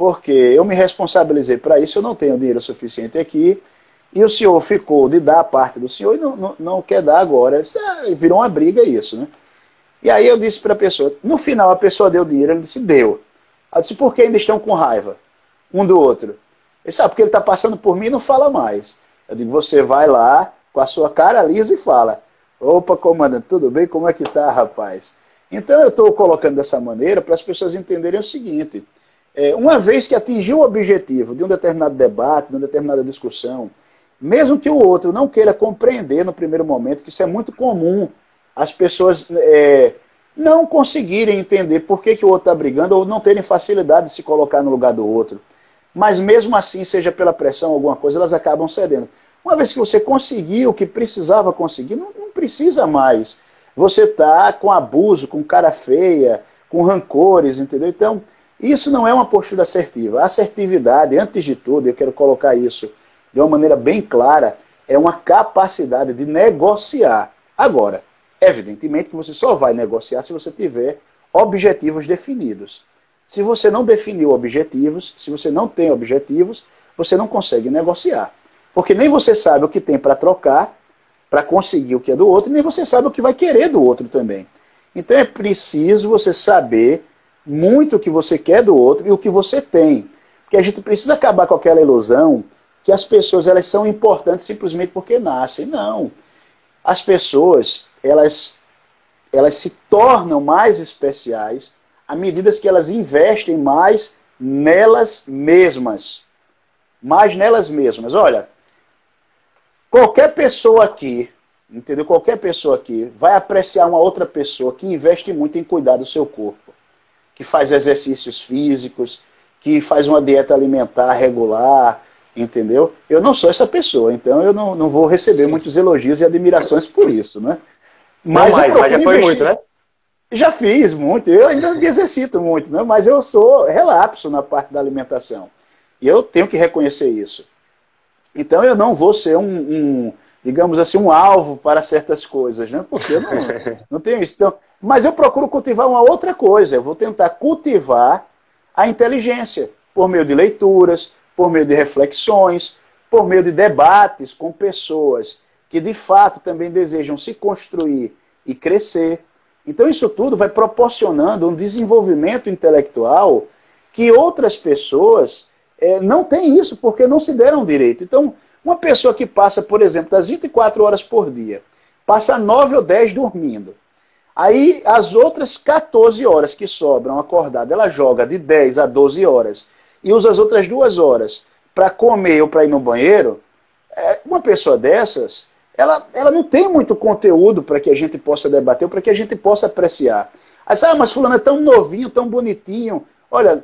porque eu me responsabilizei para isso, eu não tenho dinheiro suficiente aqui, e o senhor ficou de dar a parte do senhor e não, não, não quer dar agora. Isso é, virou uma briga isso, né? E aí eu disse para a pessoa, no final a pessoa deu dinheiro, ele disse, deu. Eu disse, por que ainda estão com raiva um do outro? Ele sabe, porque ele está passando por mim e não fala mais. Eu digo, você vai lá com a sua cara lisa e fala, opa, comandante, tudo bem? Como é que tá, rapaz? Então eu estou colocando dessa maneira para as pessoas entenderem o seguinte, é, uma vez que atingiu o objetivo de um determinado debate, de uma determinada discussão, mesmo que o outro não queira compreender no primeiro momento, que isso é muito comum, as pessoas é, não conseguirem entender por que, que o outro está brigando ou não terem facilidade de se colocar no lugar do outro. Mas mesmo assim, seja pela pressão ou alguma coisa, elas acabam cedendo. Uma vez que você conseguiu o que precisava conseguir, não, não precisa mais. Você está com abuso, com cara feia, com rancores, entendeu? Então, isso não é uma postura assertiva. A assertividade, antes de tudo, eu quero colocar isso de uma maneira bem clara, é uma capacidade de negociar. Agora, evidentemente que você só vai negociar se você tiver objetivos definidos. Se você não definiu objetivos, se você não tem objetivos, você não consegue negociar. Porque nem você sabe o que tem para trocar, para conseguir o que é do outro, nem você sabe o que vai querer do outro também. Então é preciso você saber muito o que você quer do outro e o que você tem. Porque a gente precisa acabar com aquela ilusão que as pessoas elas são importantes simplesmente porque nascem. Não. As pessoas, elas, elas se tornam mais especiais à medida que elas investem mais nelas mesmas. Mais nelas mesmas. Olha, Qualquer pessoa aqui, entendeu? Qualquer pessoa aqui vai apreciar uma outra pessoa que investe muito em cuidar do seu corpo, que faz exercícios físicos, que faz uma dieta alimentar regular, entendeu? Eu não sou essa pessoa, então eu não, não vou receber muitos elogios e admirações por isso, né? Mas, não mais, mas já foi investir... muito, né? Já fiz muito, eu ainda me exercito muito, né? mas eu sou relapso na parte da alimentação. E eu tenho que reconhecer isso. Então eu não vou ser um, um digamos assim, um alvo para certas coisas, né? Porque eu não, não tenho isso. Então, mas eu procuro cultivar uma outra coisa. Eu vou tentar cultivar a inteligência por meio de leituras, por meio de reflexões, por meio de debates com pessoas que de fato também desejam se construir e crescer. Então, isso tudo vai proporcionando um desenvolvimento intelectual que outras pessoas é, não têm isso porque não se deram direito. Então, uma pessoa que passa, por exemplo, das 24 horas por dia, passa 9 ou 10 dormindo. Aí, as outras 14 horas que sobram acordada, ela joga de 10 a 12 horas e usa as outras duas horas para comer ou para ir no banheiro. É, uma pessoa dessas, ela, ela não tem muito conteúdo para que a gente possa debater, para que a gente possa apreciar. Aí, ah, mas fulano é tão novinho, tão bonitinho. Olha,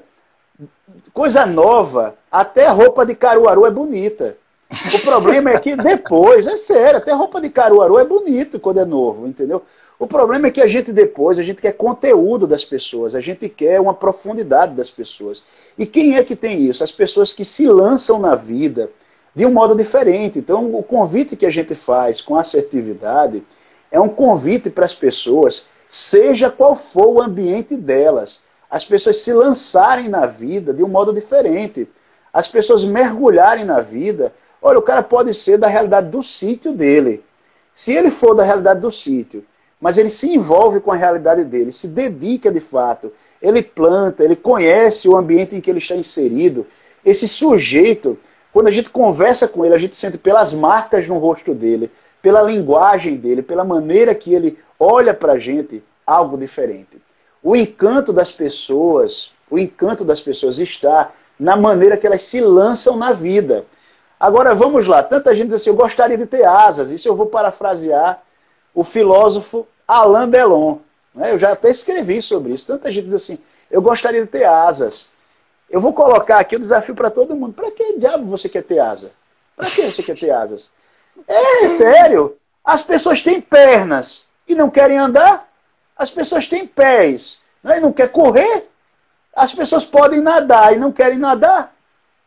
coisa nova, até roupa de Caruaru é bonita. O problema é que depois, é sério, até roupa de Caruaru é bonito quando é novo, entendeu? O problema é que a gente depois, a gente quer conteúdo das pessoas, a gente quer uma profundidade das pessoas. E quem é que tem isso? As pessoas que se lançam na vida, de um modo diferente. Então, o convite que a gente faz com assertividade é um convite para as pessoas, seja qual for o ambiente delas, as pessoas se lançarem na vida de um modo diferente, as pessoas mergulharem na vida. Olha, o cara pode ser da realidade do sítio dele. Se ele for da realidade do sítio, mas ele se envolve com a realidade dele, se dedica de fato, ele planta, ele conhece o ambiente em que ele está inserido, esse sujeito quando a gente conversa com ele, a gente sente pelas marcas no rosto dele, pela linguagem dele, pela maneira que ele olha para a gente, algo diferente. O encanto das pessoas, o encanto das pessoas está na maneira que elas se lançam na vida. Agora vamos lá, tanta gente diz assim, eu gostaria de ter asas, isso eu vou parafrasear o filósofo Alain Delon. Né? Eu já até escrevi sobre isso. Tanta gente diz assim, eu gostaria de ter asas. Eu vou colocar aqui o desafio para todo mundo. Para que diabo você quer ter asa? Para que você quer ter asas? É sério. As pessoas têm pernas e não querem andar. As pessoas têm pés né, e não querem correr. As pessoas podem nadar e não querem nadar.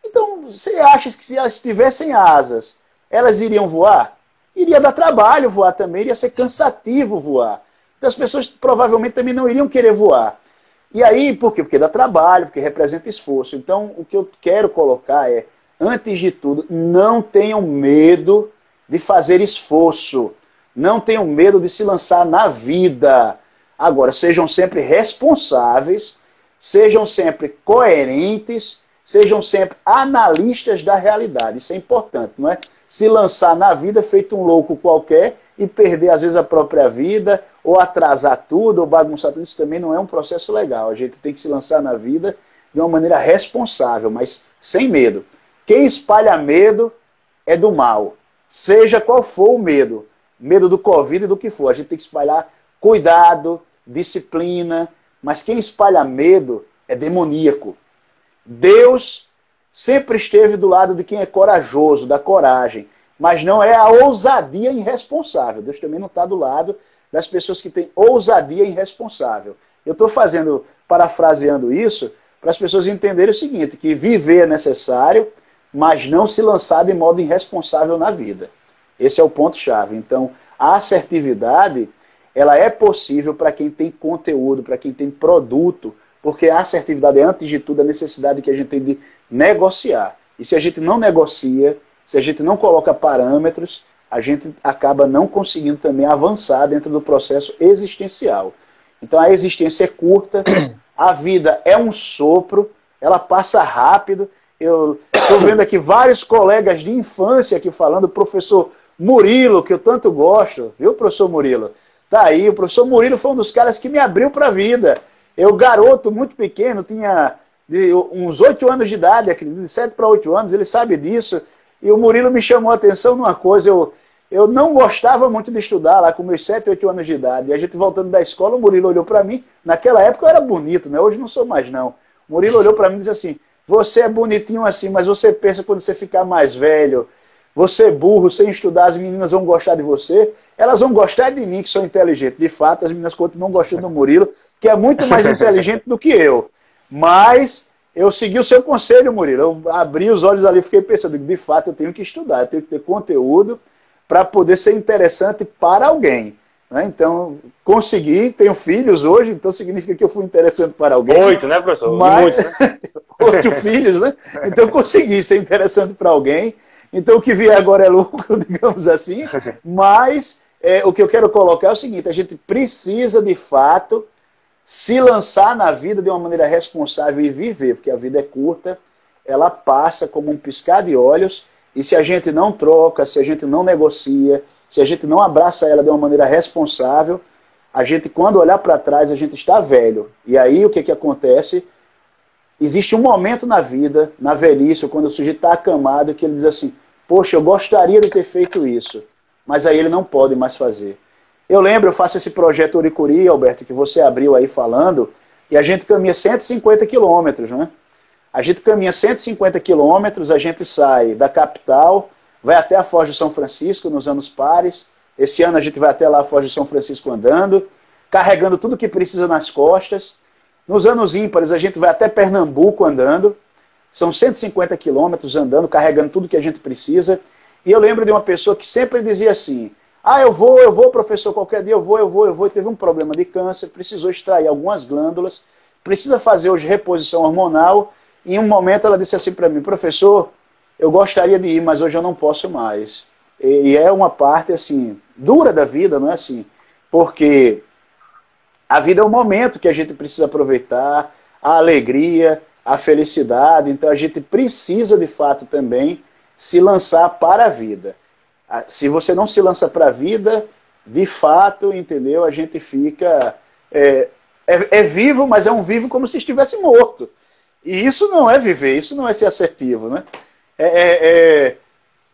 Então, você acha que se elas tivessem asas, elas iriam voar? Iria dar trabalho voar também, iria ser cansativo voar. Então as pessoas provavelmente também não iriam querer voar. E aí, por quê? Porque dá trabalho, porque representa esforço. Então, o que eu quero colocar é, antes de tudo, não tenham medo de fazer esforço. Não tenham medo de se lançar na vida. Agora, sejam sempre responsáveis, sejam sempre coerentes, sejam sempre analistas da realidade. Isso é importante, não é? Se lançar na vida feito um louco qualquer e perder, às vezes, a própria vida ou atrasar tudo, ou bagunçar tudo, isso também não é um processo legal. A gente tem que se lançar na vida de uma maneira responsável, mas sem medo. Quem espalha medo é do mal, seja qual for o medo. Medo do Covid e do que for. A gente tem que espalhar cuidado, disciplina, mas quem espalha medo é demoníaco. Deus sempre esteve do lado de quem é corajoso, da coragem, mas não é a ousadia irresponsável. Deus também não está do lado das pessoas que têm ousadia irresponsável. Eu estou fazendo, parafraseando isso, para as pessoas entenderem o seguinte, que viver é necessário, mas não se lançar de modo irresponsável na vida. Esse é o ponto-chave. Então, a assertividade, ela é possível para quem tem conteúdo, para quem tem produto, porque a assertividade é, antes de tudo, a necessidade que a gente tem de negociar. E se a gente não negocia, se a gente não coloca parâmetros, a gente acaba não conseguindo também avançar dentro do processo existencial. Então a existência é curta, a vida é um sopro, ela passa rápido. Eu estou vendo aqui vários colegas de infância aqui falando, o professor Murilo, que eu tanto gosto, viu, professor Murilo? Tá aí, o professor Murilo foi um dos caras que me abriu para a vida. Eu, garoto, muito pequeno, tinha uns oito anos de idade, de sete para oito anos, ele sabe disso E o Murilo me chamou a atenção numa coisa, eu, eu não gostava muito de estudar lá com meus 7, 8 anos de idade. E a gente voltando da escola, o Murilo olhou para mim. Naquela época eu era bonito, né? Hoje não sou mais não. O Murilo olhou para mim e disse assim: "Você é bonitinho assim, mas você pensa quando você ficar mais velho, você é burro, sem estudar, as meninas vão gostar de você. Elas vão gostar de mim, que sou inteligente. De fato, as meninas continuam gostando do Murilo, que é muito mais inteligente do que eu. Mas eu segui o seu conselho, Murilo. Eu abri os olhos ali e fiquei pensando, de fato, eu tenho que estudar, eu tenho que ter conteúdo para poder ser interessante para alguém. Né? Então, consegui, tenho filhos hoje, então significa que eu fui interessante para alguém. Oito, né, professor? Mas... né? Oito filhos, né? Então, consegui ser interessante para alguém. Então, o que vier agora é lucro, digamos assim. Mas é, o que eu quero colocar é o seguinte: a gente precisa, de fato, se lançar na vida de uma maneira responsável e viver, porque a vida é curta, ela passa como um piscar de olhos e se a gente não troca, se a gente não negocia, se a gente não abraça ela de uma maneira responsável, a gente, quando olhar para trás, a gente está velho. E aí o que, que acontece? Existe um momento na vida, na velhice, quando o sujeito está acamado, que ele diz assim: Poxa, eu gostaria de ter feito isso, mas aí ele não pode mais fazer. Eu lembro, eu faço esse projeto Uricuri, Alberto, que você abriu aí falando, e a gente caminha 150 quilômetros, né? A gente caminha 150 quilômetros, a gente sai da capital, vai até a Foz do São Francisco nos anos pares. Esse ano a gente vai até lá a Foz do São Francisco andando, carregando tudo que precisa nas costas. Nos anos ímpares a gente vai até Pernambuco andando. São 150 quilômetros andando, carregando tudo que a gente precisa. E eu lembro de uma pessoa que sempre dizia assim: Ah, eu vou, eu vou, professor, qualquer dia eu vou, eu vou, eu vou. E teve um problema de câncer, precisou extrair algumas glândulas, precisa fazer hoje reposição hormonal em um momento ela disse assim para mim, professor, eu gostaria de ir, mas hoje eu não posso mais. E, e é uma parte assim dura da vida, não é assim? Porque a vida é um momento que a gente precisa aproveitar, a alegria, a felicidade. Então a gente precisa de fato também se lançar para a vida. Se você não se lança para a vida, de fato, entendeu? A gente fica é, é, é, vivo, mas é um vivo como se estivesse morto. E isso não é viver, isso não é ser assertivo, né? É, é,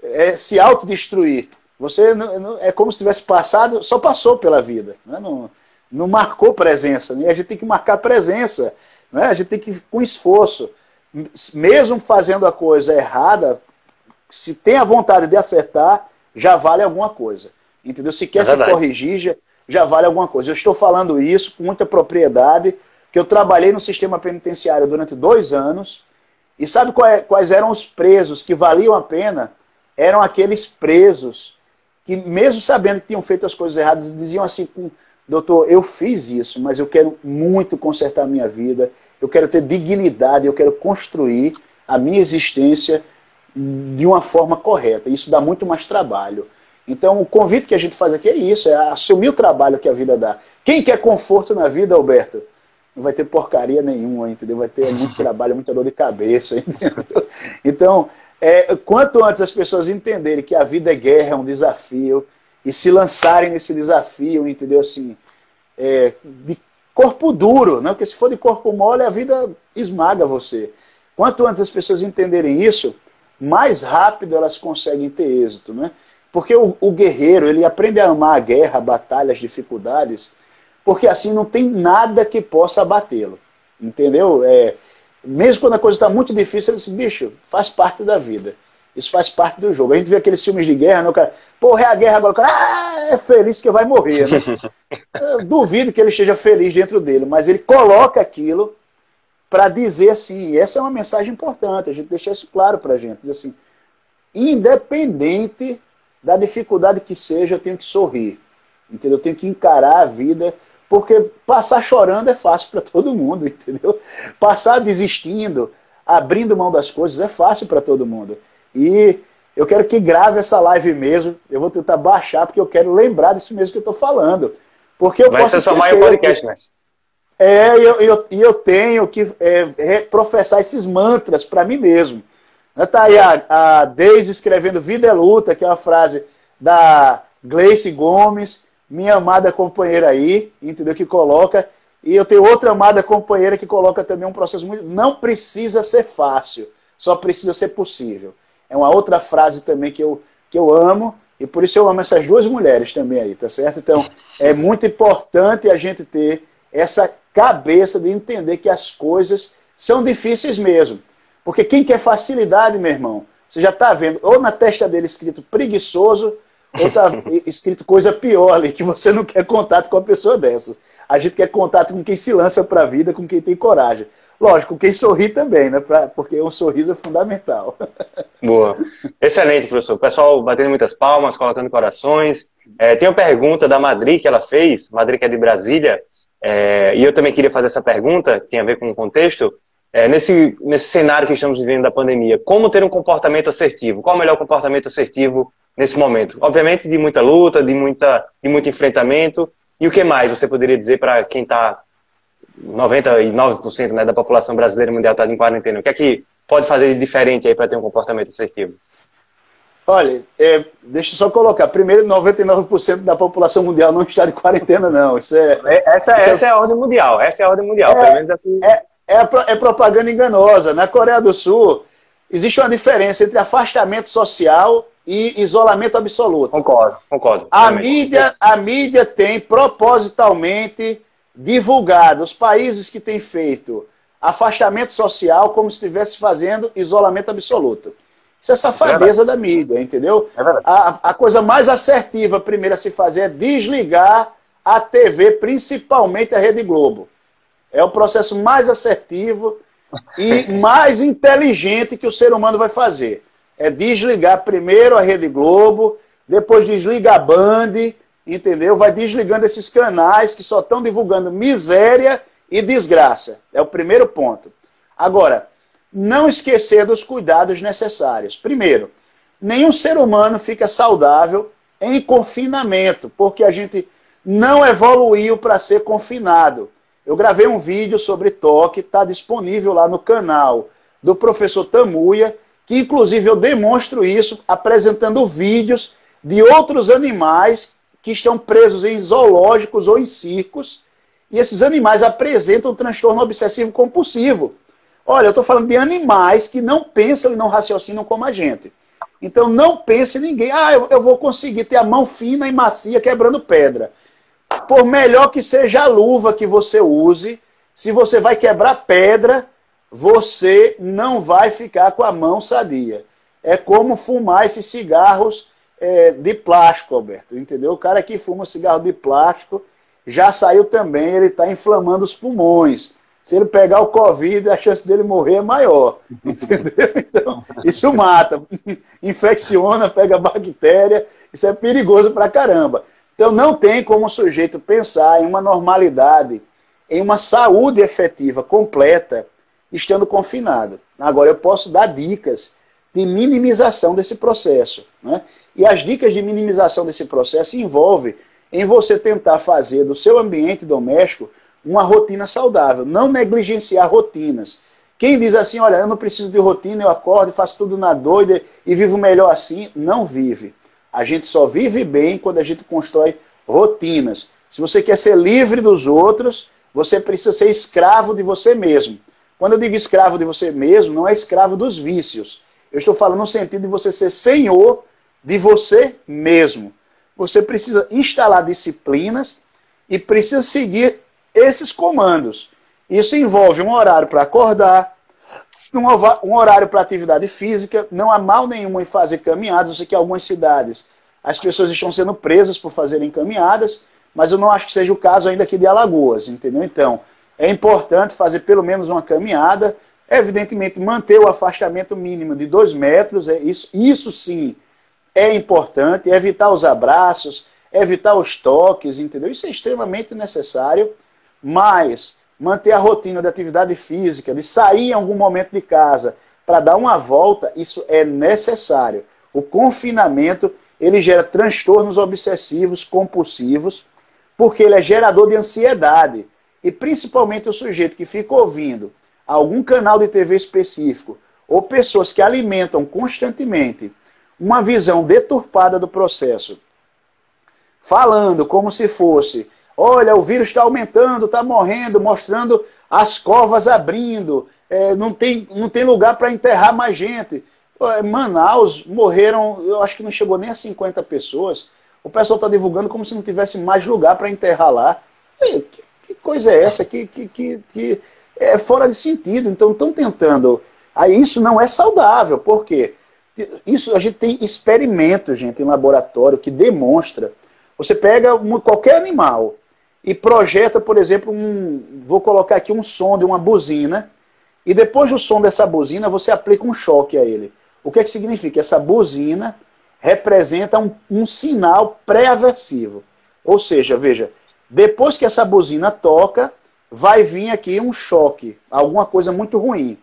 é, é se autodestruir. Você não, é como se tivesse passado, só passou pela vida, né? não, não marcou presença. Né? A gente tem que marcar presença, né? a gente tem que com esforço, mesmo fazendo a coisa errada, se tem a vontade de acertar, já vale alguma coisa. Entendeu? Se quer é se corrigir, já, já vale alguma coisa. Eu estou falando isso com muita propriedade, que eu trabalhei no sistema penitenciário durante dois anos, e sabe é, quais eram os presos que valiam a pena? Eram aqueles presos que, mesmo sabendo que tinham feito as coisas erradas, diziam assim, doutor, eu fiz isso, mas eu quero muito consertar a minha vida, eu quero ter dignidade, eu quero construir a minha existência de uma forma correta. Isso dá muito mais trabalho. Então, o convite que a gente faz aqui é isso, é assumir o trabalho que a vida dá. Quem quer conforto na vida, Alberto? não vai ter porcaria nenhuma, entendeu? Vai ter muito trabalho, muita dor de cabeça, entendeu? Então, é, quanto antes as pessoas entenderem que a vida é guerra, é um desafio, e se lançarem nesse desafio, entendeu? Assim, é, de corpo duro, não? porque se for de corpo mole, a vida esmaga você. Quanto antes as pessoas entenderem isso, mais rápido elas conseguem ter êxito, né? Porque o, o guerreiro, ele aprende a amar a guerra, a batalha, as dificuldades, porque assim não tem nada que possa abatê-lo. Entendeu? É, mesmo quando a coisa está muito difícil, ele diz, bicho, faz parte da vida. Isso faz parte do jogo. A gente vê aqueles filmes de guerra, né? o cara, porra, é a guerra agora, o cara ah, é feliz porque vai morrer. Né? Eu duvido que ele esteja feliz dentro dele, mas ele coloca aquilo para dizer assim, e essa é uma mensagem importante, a gente deixa isso claro para a gente, diz assim, independente da dificuldade que seja, eu tenho que sorrir, entendeu? Eu tenho que encarar a vida porque passar chorando é fácil para todo mundo, entendeu? Passar desistindo, abrindo mão das coisas é fácil para todo mundo. E eu quero que grave essa live mesmo. Eu vou tentar baixar, porque eu quero lembrar disso mesmo que eu estou falando. Porque eu Vai posso ser um podcast, né? É, e eu, eu, eu, tenho que é, professar esses mantras para mim mesmo. Está aí a, a Deise escrevendo Vida é Luta, que é uma frase da Gleice Gomes minha amada companheira aí, entendeu? Que coloca. E eu tenho outra amada companheira que coloca também um processo muito. Não precisa ser fácil, só precisa ser possível. É uma outra frase também que eu, que eu amo, e por isso eu amo essas duas mulheres também aí, tá certo? Então, é muito importante a gente ter essa cabeça de entender que as coisas são difíceis mesmo. Porque quem quer facilidade, meu irmão, você já está vendo, ou na testa dele escrito preguiçoso, ou está escrito coisa pior ali, que você não quer contato com uma pessoa dessas. A gente quer contato com quem se lança para a vida, com quem tem coragem. Lógico, quem sorri também, né? Pra, porque um sorriso é fundamental. Boa. Excelente, professor. O pessoal batendo muitas palmas, colocando corações. É, tem uma pergunta da Madri que ela fez, Madri que é de Brasília, é, e eu também queria fazer essa pergunta, que tem a ver com o contexto. É, nesse, nesse cenário que estamos vivendo da pandemia, como ter um comportamento assertivo? Qual é o melhor comportamento assertivo nesse momento? Obviamente, de muita luta, de, muita, de muito enfrentamento. E o que mais você poderia dizer para quem está 99% né, da população brasileira mundial está em quarentena. O que é que pode fazer de diferente aí para ter um comportamento assertivo? Olha, é, deixa eu só colocar. Primeiro, 99% da população mundial não está de quarentena, não. Isso é, é essa, isso essa é... é... a ordem mundial. Essa é a ordem mundial. É, pelo menos aqui... é, é, é propaganda enganosa. Na Coreia do Sul, existe uma diferença entre afastamento social e isolamento absoluto. Concordo, concordo. A mídia, a mídia tem propositalmente divulgado os países que têm feito afastamento social como se estivesse fazendo isolamento absoluto. Isso é safadeza é da mídia, entendeu? É a, a coisa mais assertiva, primeiro, a se fazer é desligar a TV, principalmente a Rede Globo. É o processo mais assertivo e mais inteligente que o ser humano vai fazer. É desligar primeiro a Rede Globo, depois desliga a Band, entendeu? Vai desligando esses canais que só estão divulgando miséria e desgraça. É o primeiro ponto. Agora, não esquecer dos cuidados necessários. Primeiro, nenhum ser humano fica saudável em confinamento, porque a gente não evoluiu para ser confinado. Eu gravei um vídeo sobre toque, está disponível lá no canal do professor Tamuia, que inclusive eu demonstro isso apresentando vídeos de outros animais que estão presos em zoológicos ou em circos, e esses animais apresentam transtorno obsessivo compulsivo. Olha, eu estou falando de animais que não pensam e não raciocinam como a gente. Então não pense ninguém, ah, eu, eu vou conseguir ter a mão fina e macia quebrando pedra. Por melhor que seja a luva que você use, se você vai quebrar pedra, você não vai ficar com a mão sadia. É como fumar esses cigarros é, de plástico, Alberto, entendeu? O cara que fuma cigarro de plástico já saiu também, ele está inflamando os pulmões. Se ele pegar o Covid, a chance dele morrer é maior, entendeu? Então, isso mata, infecciona, pega bactéria, isso é perigoso pra caramba. Então, não tem como o sujeito pensar em uma normalidade, em uma saúde efetiva, completa, estando confinado. Agora, eu posso dar dicas de minimização desse processo. Né? E as dicas de minimização desse processo envolvem em você tentar fazer do seu ambiente doméstico uma rotina saudável, não negligenciar rotinas. Quem diz assim, olha, eu não preciso de rotina, eu acordo e faço tudo na doida e vivo melhor assim, não vive. A gente só vive bem quando a gente constrói rotinas. Se você quer ser livre dos outros, você precisa ser escravo de você mesmo. Quando eu digo escravo de você mesmo, não é escravo dos vícios. Eu estou falando no sentido de você ser senhor de você mesmo. Você precisa instalar disciplinas e precisa seguir esses comandos. Isso envolve um horário para acordar, um horário para atividade física. Não há mal nenhum em fazer caminhadas. Eu sei que algumas cidades as pessoas estão sendo presas por fazerem caminhadas, mas eu não acho que seja o caso ainda aqui de Alagoas, entendeu? Então, é importante fazer pelo menos uma caminhada. Evidentemente, manter o afastamento mínimo de dois metros, é isso, isso sim é importante, evitar os abraços, evitar os toques, entendeu? Isso é extremamente necessário, mas manter a rotina de atividade física, de sair em algum momento de casa para dar uma volta, isso é necessário. O confinamento, ele gera transtornos obsessivos, compulsivos, porque ele é gerador de ansiedade. E principalmente o sujeito que fica ouvindo algum canal de TV específico, ou pessoas que alimentam constantemente uma visão deturpada do processo, falando como se fosse: olha, o vírus está aumentando, está morrendo, mostrando as covas abrindo, é, não, tem, não tem lugar para enterrar mais gente. Manaus morreram, eu acho que não chegou nem a 50 pessoas. O pessoal está divulgando como se não tivesse mais lugar para enterrar lá. Que, que, coisa é essa? Que, que, que, que é fora de sentido. Então estão tentando. Aí isso não é saudável. Por quê? Isso a gente tem experimentos, gente, em laboratório que demonstra. Você pega um, qualquer animal e projeta, por exemplo, um. Vou colocar aqui um som de uma buzina. E depois do som dessa buzina, você aplica um choque a ele. O que, é que significa? Essa buzina representa um, um sinal pré-aversivo. Ou seja, veja, depois que essa buzina toca, vai vir aqui um choque, alguma coisa muito ruim.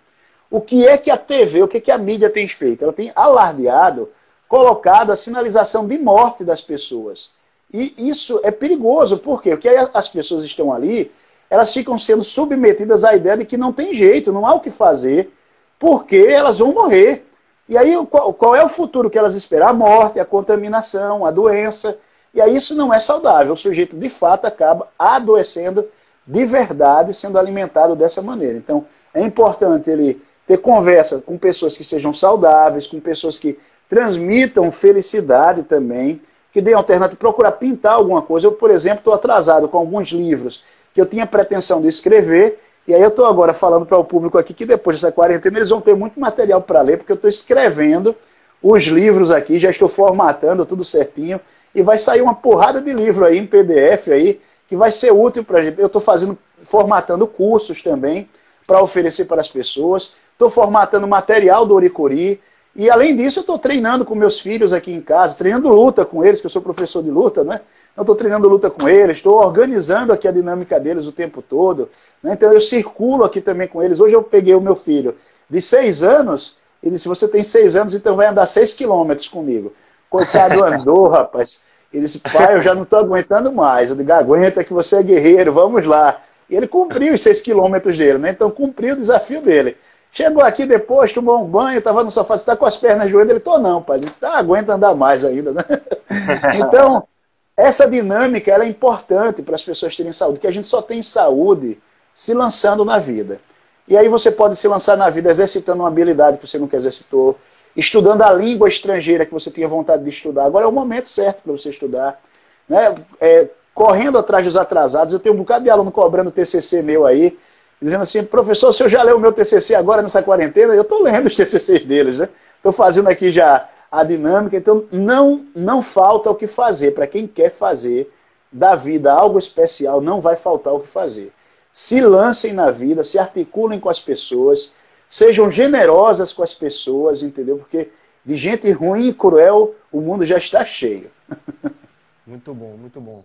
O que é que a TV, o que, é que a mídia tem feito? Ela tem alardeado, colocado a sinalização de morte das pessoas. E isso é perigoso, por quê? Porque as pessoas estão ali, elas ficam sendo submetidas à ideia de que não tem jeito, não há o que fazer, porque elas vão morrer. E aí, qual, qual, é o futuro que elas esperam? A morte, a contaminação, a doença. E aí isso não é saudável. O sujeito, de fato, acaba adoecendo de verdade, sendo alimentado dessa maneira. Então, é importante ele ter conversa com pessoas que sejam saudáveis, com pessoas que transmitam felicidade também, que deem alternativa, procurar pintar alguma coisa. Eu, por exemplo, estou atrasado com alguns livros que eu tinha pretensão de escrever e aí eu estou agora falando para o público aqui que depois dessa quarentena eles vão ter muito material para ler, porque eu estou escrevendo os livros aqui, já estou formatando tudo certinho, e vai sair uma porrada de livro aí em PDF aí, que vai ser útil para. Eu estou fazendo, formatando cursos também para oferecer para as pessoas. Estou formatando material do Oricori. E além disso, eu estou treinando com meus filhos aqui em casa, treinando luta com eles, que eu sou professor de luta, né? Eu estou treinando luta com eles, estou organizando aqui a dinâmica deles o tempo todo. Né? Então eu circulo aqui também com eles. Hoje eu peguei o meu filho de seis anos e disse: Você tem seis anos, então vai andar seis quilômetros comigo. Coitado andou, rapaz. Ele disse: Pai, eu já não estou aguentando mais. Eu digo: Aguenta que você é guerreiro, vamos lá. E ele cumpriu os seis quilômetros dele, né? Então cumpriu o desafio dele. Chegou aqui depois, tomou um banho, estava no sofá, está com as pernas joelho? Ele, tô não, pai. Ele disse, ah, aguenta andar mais ainda, né? então, essa dinâmica ela é importante para as pessoas terem saúde, que a gente só tem saúde se lançando na vida. E aí você pode se lançar na vida exercitando uma habilidade que você nunca exercitou, estudando a língua estrangeira que você tinha vontade de estudar. Agora é o momento certo para você estudar. Né? É, correndo atrás dos atrasados. Eu tenho um bocado de aluno cobrando TCC meu aí, dizendo assim, professor, o senhor já leu o meu TCC agora nessa quarentena? Eu estou lendo os TCCs deles, né? Estou fazendo aqui já a dinâmica. Então, não, não falta o que fazer. Para quem quer fazer da vida algo especial, não vai faltar o que fazer. Se lancem na vida, se articulem com as pessoas, sejam generosas com as pessoas, entendeu? Porque de gente ruim e cruel o mundo já está cheio. Muito bom, muito bom.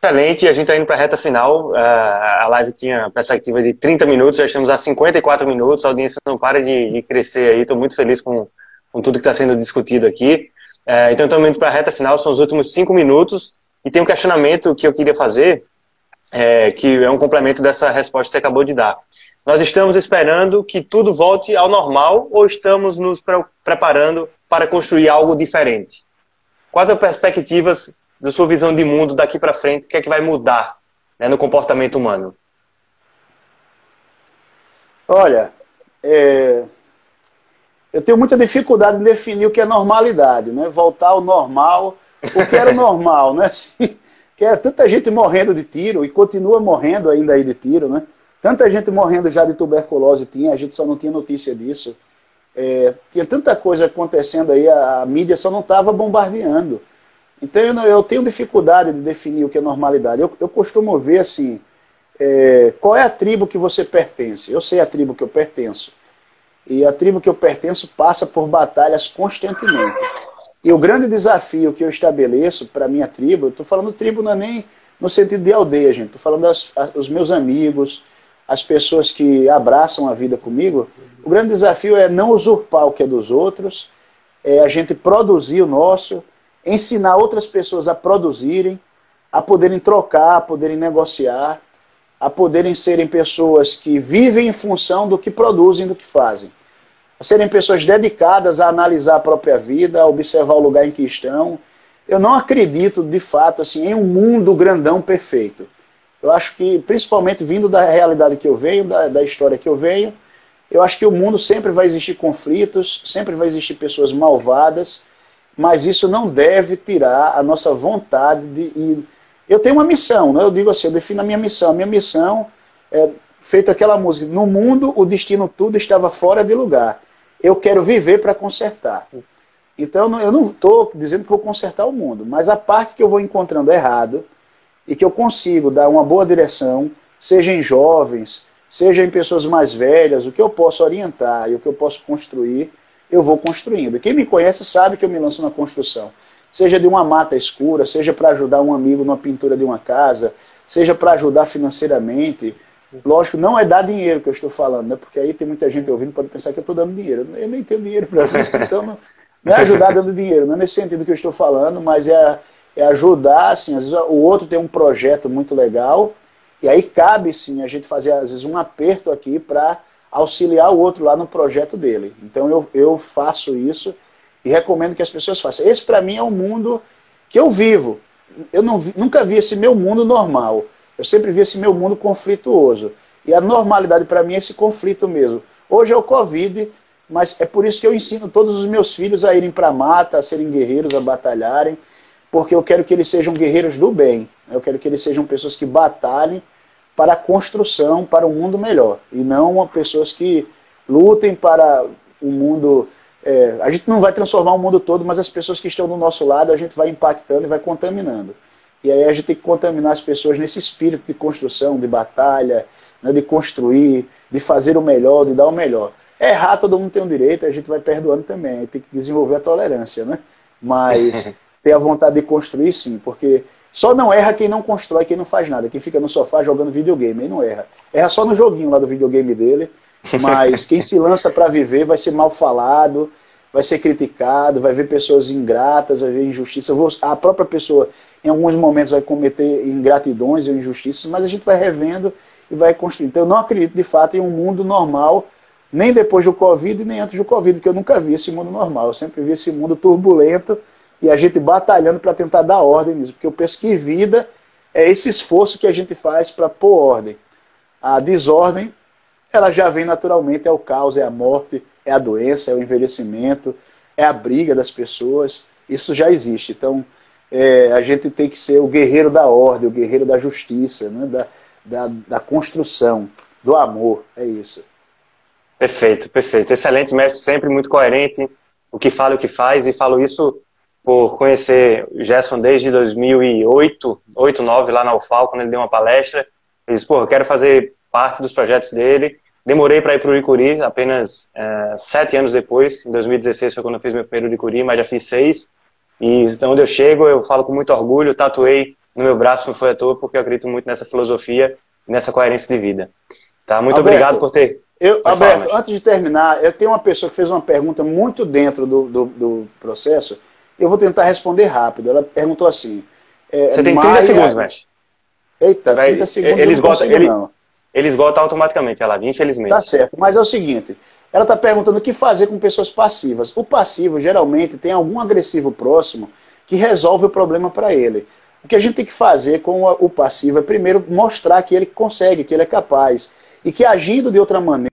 Excelente, a gente está indo para a reta final. a live tinha perspectiva de 30 minutos, já estamos a 54 minutos, a audiência não para de, de crescer aí, estou muito feliz com, com tudo que está sendo discutido aqui. É, então, estamos indo para a reta final, são os últimos cinco minutos, e tem um questionamento que eu queria fazer, é, que é um complemento dessa resposta que você acabou de dar. Nós estamos esperando que tudo volte ao normal ou estamos nos pre preparando para construir algo diferente? Quais as perspectivas da sua visão de mundo daqui para frente? O que é que vai mudar né, no comportamento humano? Olha, é, eu tenho muita dificuldade em definir o que é normalidade, né? Voltar ao normal, o que era normal, né? Que é tanta gente morrendo de tiro e continua morrendo ainda aí de tiro, né? Tanta gente morrendo já de tuberculose tinha, a gente só não tinha notícia disso. É, tinha tanta coisa acontecendo aí, a, a mídia só não estava bombardeando. Então eu, eu, tenho dificuldade de definir o que é normalidade. Eu, eu costumo ver assim, é, qual é a tribo que você pertence? Eu sei a tribo que eu pertenço. E a tribo que eu pertenço passa por batalhas constantemente. E o grande desafio que eu estabeleço para minha tribo, eu estou falando tribo não é nem no sentido de aldeia, gente. Estou falando dos meus amigos, as pessoas que abraçam a vida comigo. O grande desafio é não usurpar o que é dos outros, é a gente produzir o nosso, ensinar outras pessoas a produzirem, a poderem trocar, a poderem negociar, a poderem serem pessoas que vivem em função do que produzem, do que fazem. A serem pessoas dedicadas a analisar a própria vida, a observar o lugar em que estão. Eu não acredito, de fato, assim, em um mundo grandão perfeito. Eu acho que, principalmente vindo da realidade que eu venho, da, da história que eu venho, Eu acho que o mundo sempre vai existir conflitos, sempre vai existir pessoas malvadas, mas isso não deve tirar a nossa vontade de. Ir. Eu tenho uma missão, né? eu digo assim, eu defino a minha missão. A minha missão é feito aquela música: No mundo, o destino tudo estava fora de lugar. Eu quero viver para consertar. Então, eu não estou dizendo que vou consertar o mundo, mas a parte que eu vou encontrando errado e que eu consigo dar uma boa direção, seja em jovens, seja em pessoas mais velhas, o que eu posso orientar e o que eu posso construir, eu vou construindo. Quem me conhece sabe que eu me lanço na construção. Seja de uma mata escura, seja para ajudar um amigo na pintura de uma casa, seja para ajudar financeiramente. Lógico, não é dar dinheiro que eu estou falando, né? porque aí tem muita gente ouvindo pode pensar que eu estou dando dinheiro. Eu nem tenho dinheiro para então não, não é ajudar dando dinheiro, não é nesse sentido que eu estou falando, mas é, é ajudar, assim, às vezes o outro tem um projeto muito legal, e aí cabe sim a gente fazer, às vezes, um aperto aqui para auxiliar o outro lá no projeto dele. Então eu, eu faço isso e recomendo que as pessoas façam. Esse para mim é o mundo que eu vivo. Eu não nunca vi esse meu mundo normal. Eu sempre vi esse meu mundo conflituoso. E a normalidade para mim é esse conflito mesmo. Hoje é o Covid, mas é por isso que eu ensino todos os meus filhos a irem para a mata, a serem guerreiros, a batalharem, porque eu quero que eles sejam guerreiros do bem. Eu quero que eles sejam pessoas que batalhem para a construção, para um mundo melhor, e não pessoas que lutem para um mundo. É, a gente não vai transformar o mundo todo, mas as pessoas que estão do nosso lado a gente vai impactando e vai contaminando. E aí a gente tem que contaminar as pessoas nesse espírito de construção, de batalha, né, de construir, de fazer o melhor, de dar o melhor. Errar, todo mundo tem o um direito, a gente vai perdoando também, tem que desenvolver a tolerância, né? Mas ter a vontade de construir, sim, porque só não erra quem não constrói, quem não faz nada, quem fica no sofá jogando videogame, aí não erra. Erra só no joguinho lá do videogame dele, mas quem se lança para viver vai ser mal falado, vai ser criticado, vai ver pessoas ingratas, vai ver injustiça. A própria pessoa, em alguns momentos, vai cometer ingratidões ou injustiças, mas a gente vai revendo e vai construindo. Então, eu não acredito, de fato, em um mundo normal nem depois do Covid, nem antes do Covid, porque eu nunca vi esse mundo normal. Eu sempre vi esse mundo turbulento e a gente batalhando para tentar dar ordem nisso. Porque eu penso que vida é esse esforço que a gente faz para pôr ordem. A desordem, ela já vem naturalmente, é o caos, é a morte, é a doença, é o envelhecimento, é a briga das pessoas. Isso já existe. Então, é, a gente tem que ser o guerreiro da ordem, o guerreiro da justiça, né? da, da, da construção, do amor. É isso. Perfeito, perfeito. Excelente mestre, sempre muito coerente, o que fala o que faz, e falo isso por conhecer o Gerson desde 2008, 8, 9, lá na UFAL, quando ele deu uma palestra. Ele disse, pô, eu quero fazer parte dos projetos dele. Demorei para ir para o Icuri, apenas é, sete anos depois, em 2016 foi quando eu fiz meu primeiro Icuri, mas já fiz seis. E onde eu chego, eu falo com muito orgulho, tatuei no meu braço, não foi à toa, porque eu acredito muito nessa filosofia e nessa coerência de vida. Tá? Muito Alberto, obrigado por ter eu, Alberto, falar, antes de terminar, eu tenho uma pessoa que fez uma pergunta muito dentro do, do, do processo. Eu vou tentar responder rápido. Ela perguntou assim. É, Você tem 30 Maia... segundos, mestre. Eita, 30 segundos. Ele esgota, ele, não. ele esgota automaticamente, ela infelizmente. Tá certo, mas é o seguinte: ela está perguntando o que fazer com pessoas passivas. O passivo, geralmente, tem algum agressivo próximo que resolve o problema para ele. O que a gente tem que fazer com o passivo é, primeiro, mostrar que ele consegue, que ele é capaz e que agindo de outra maneira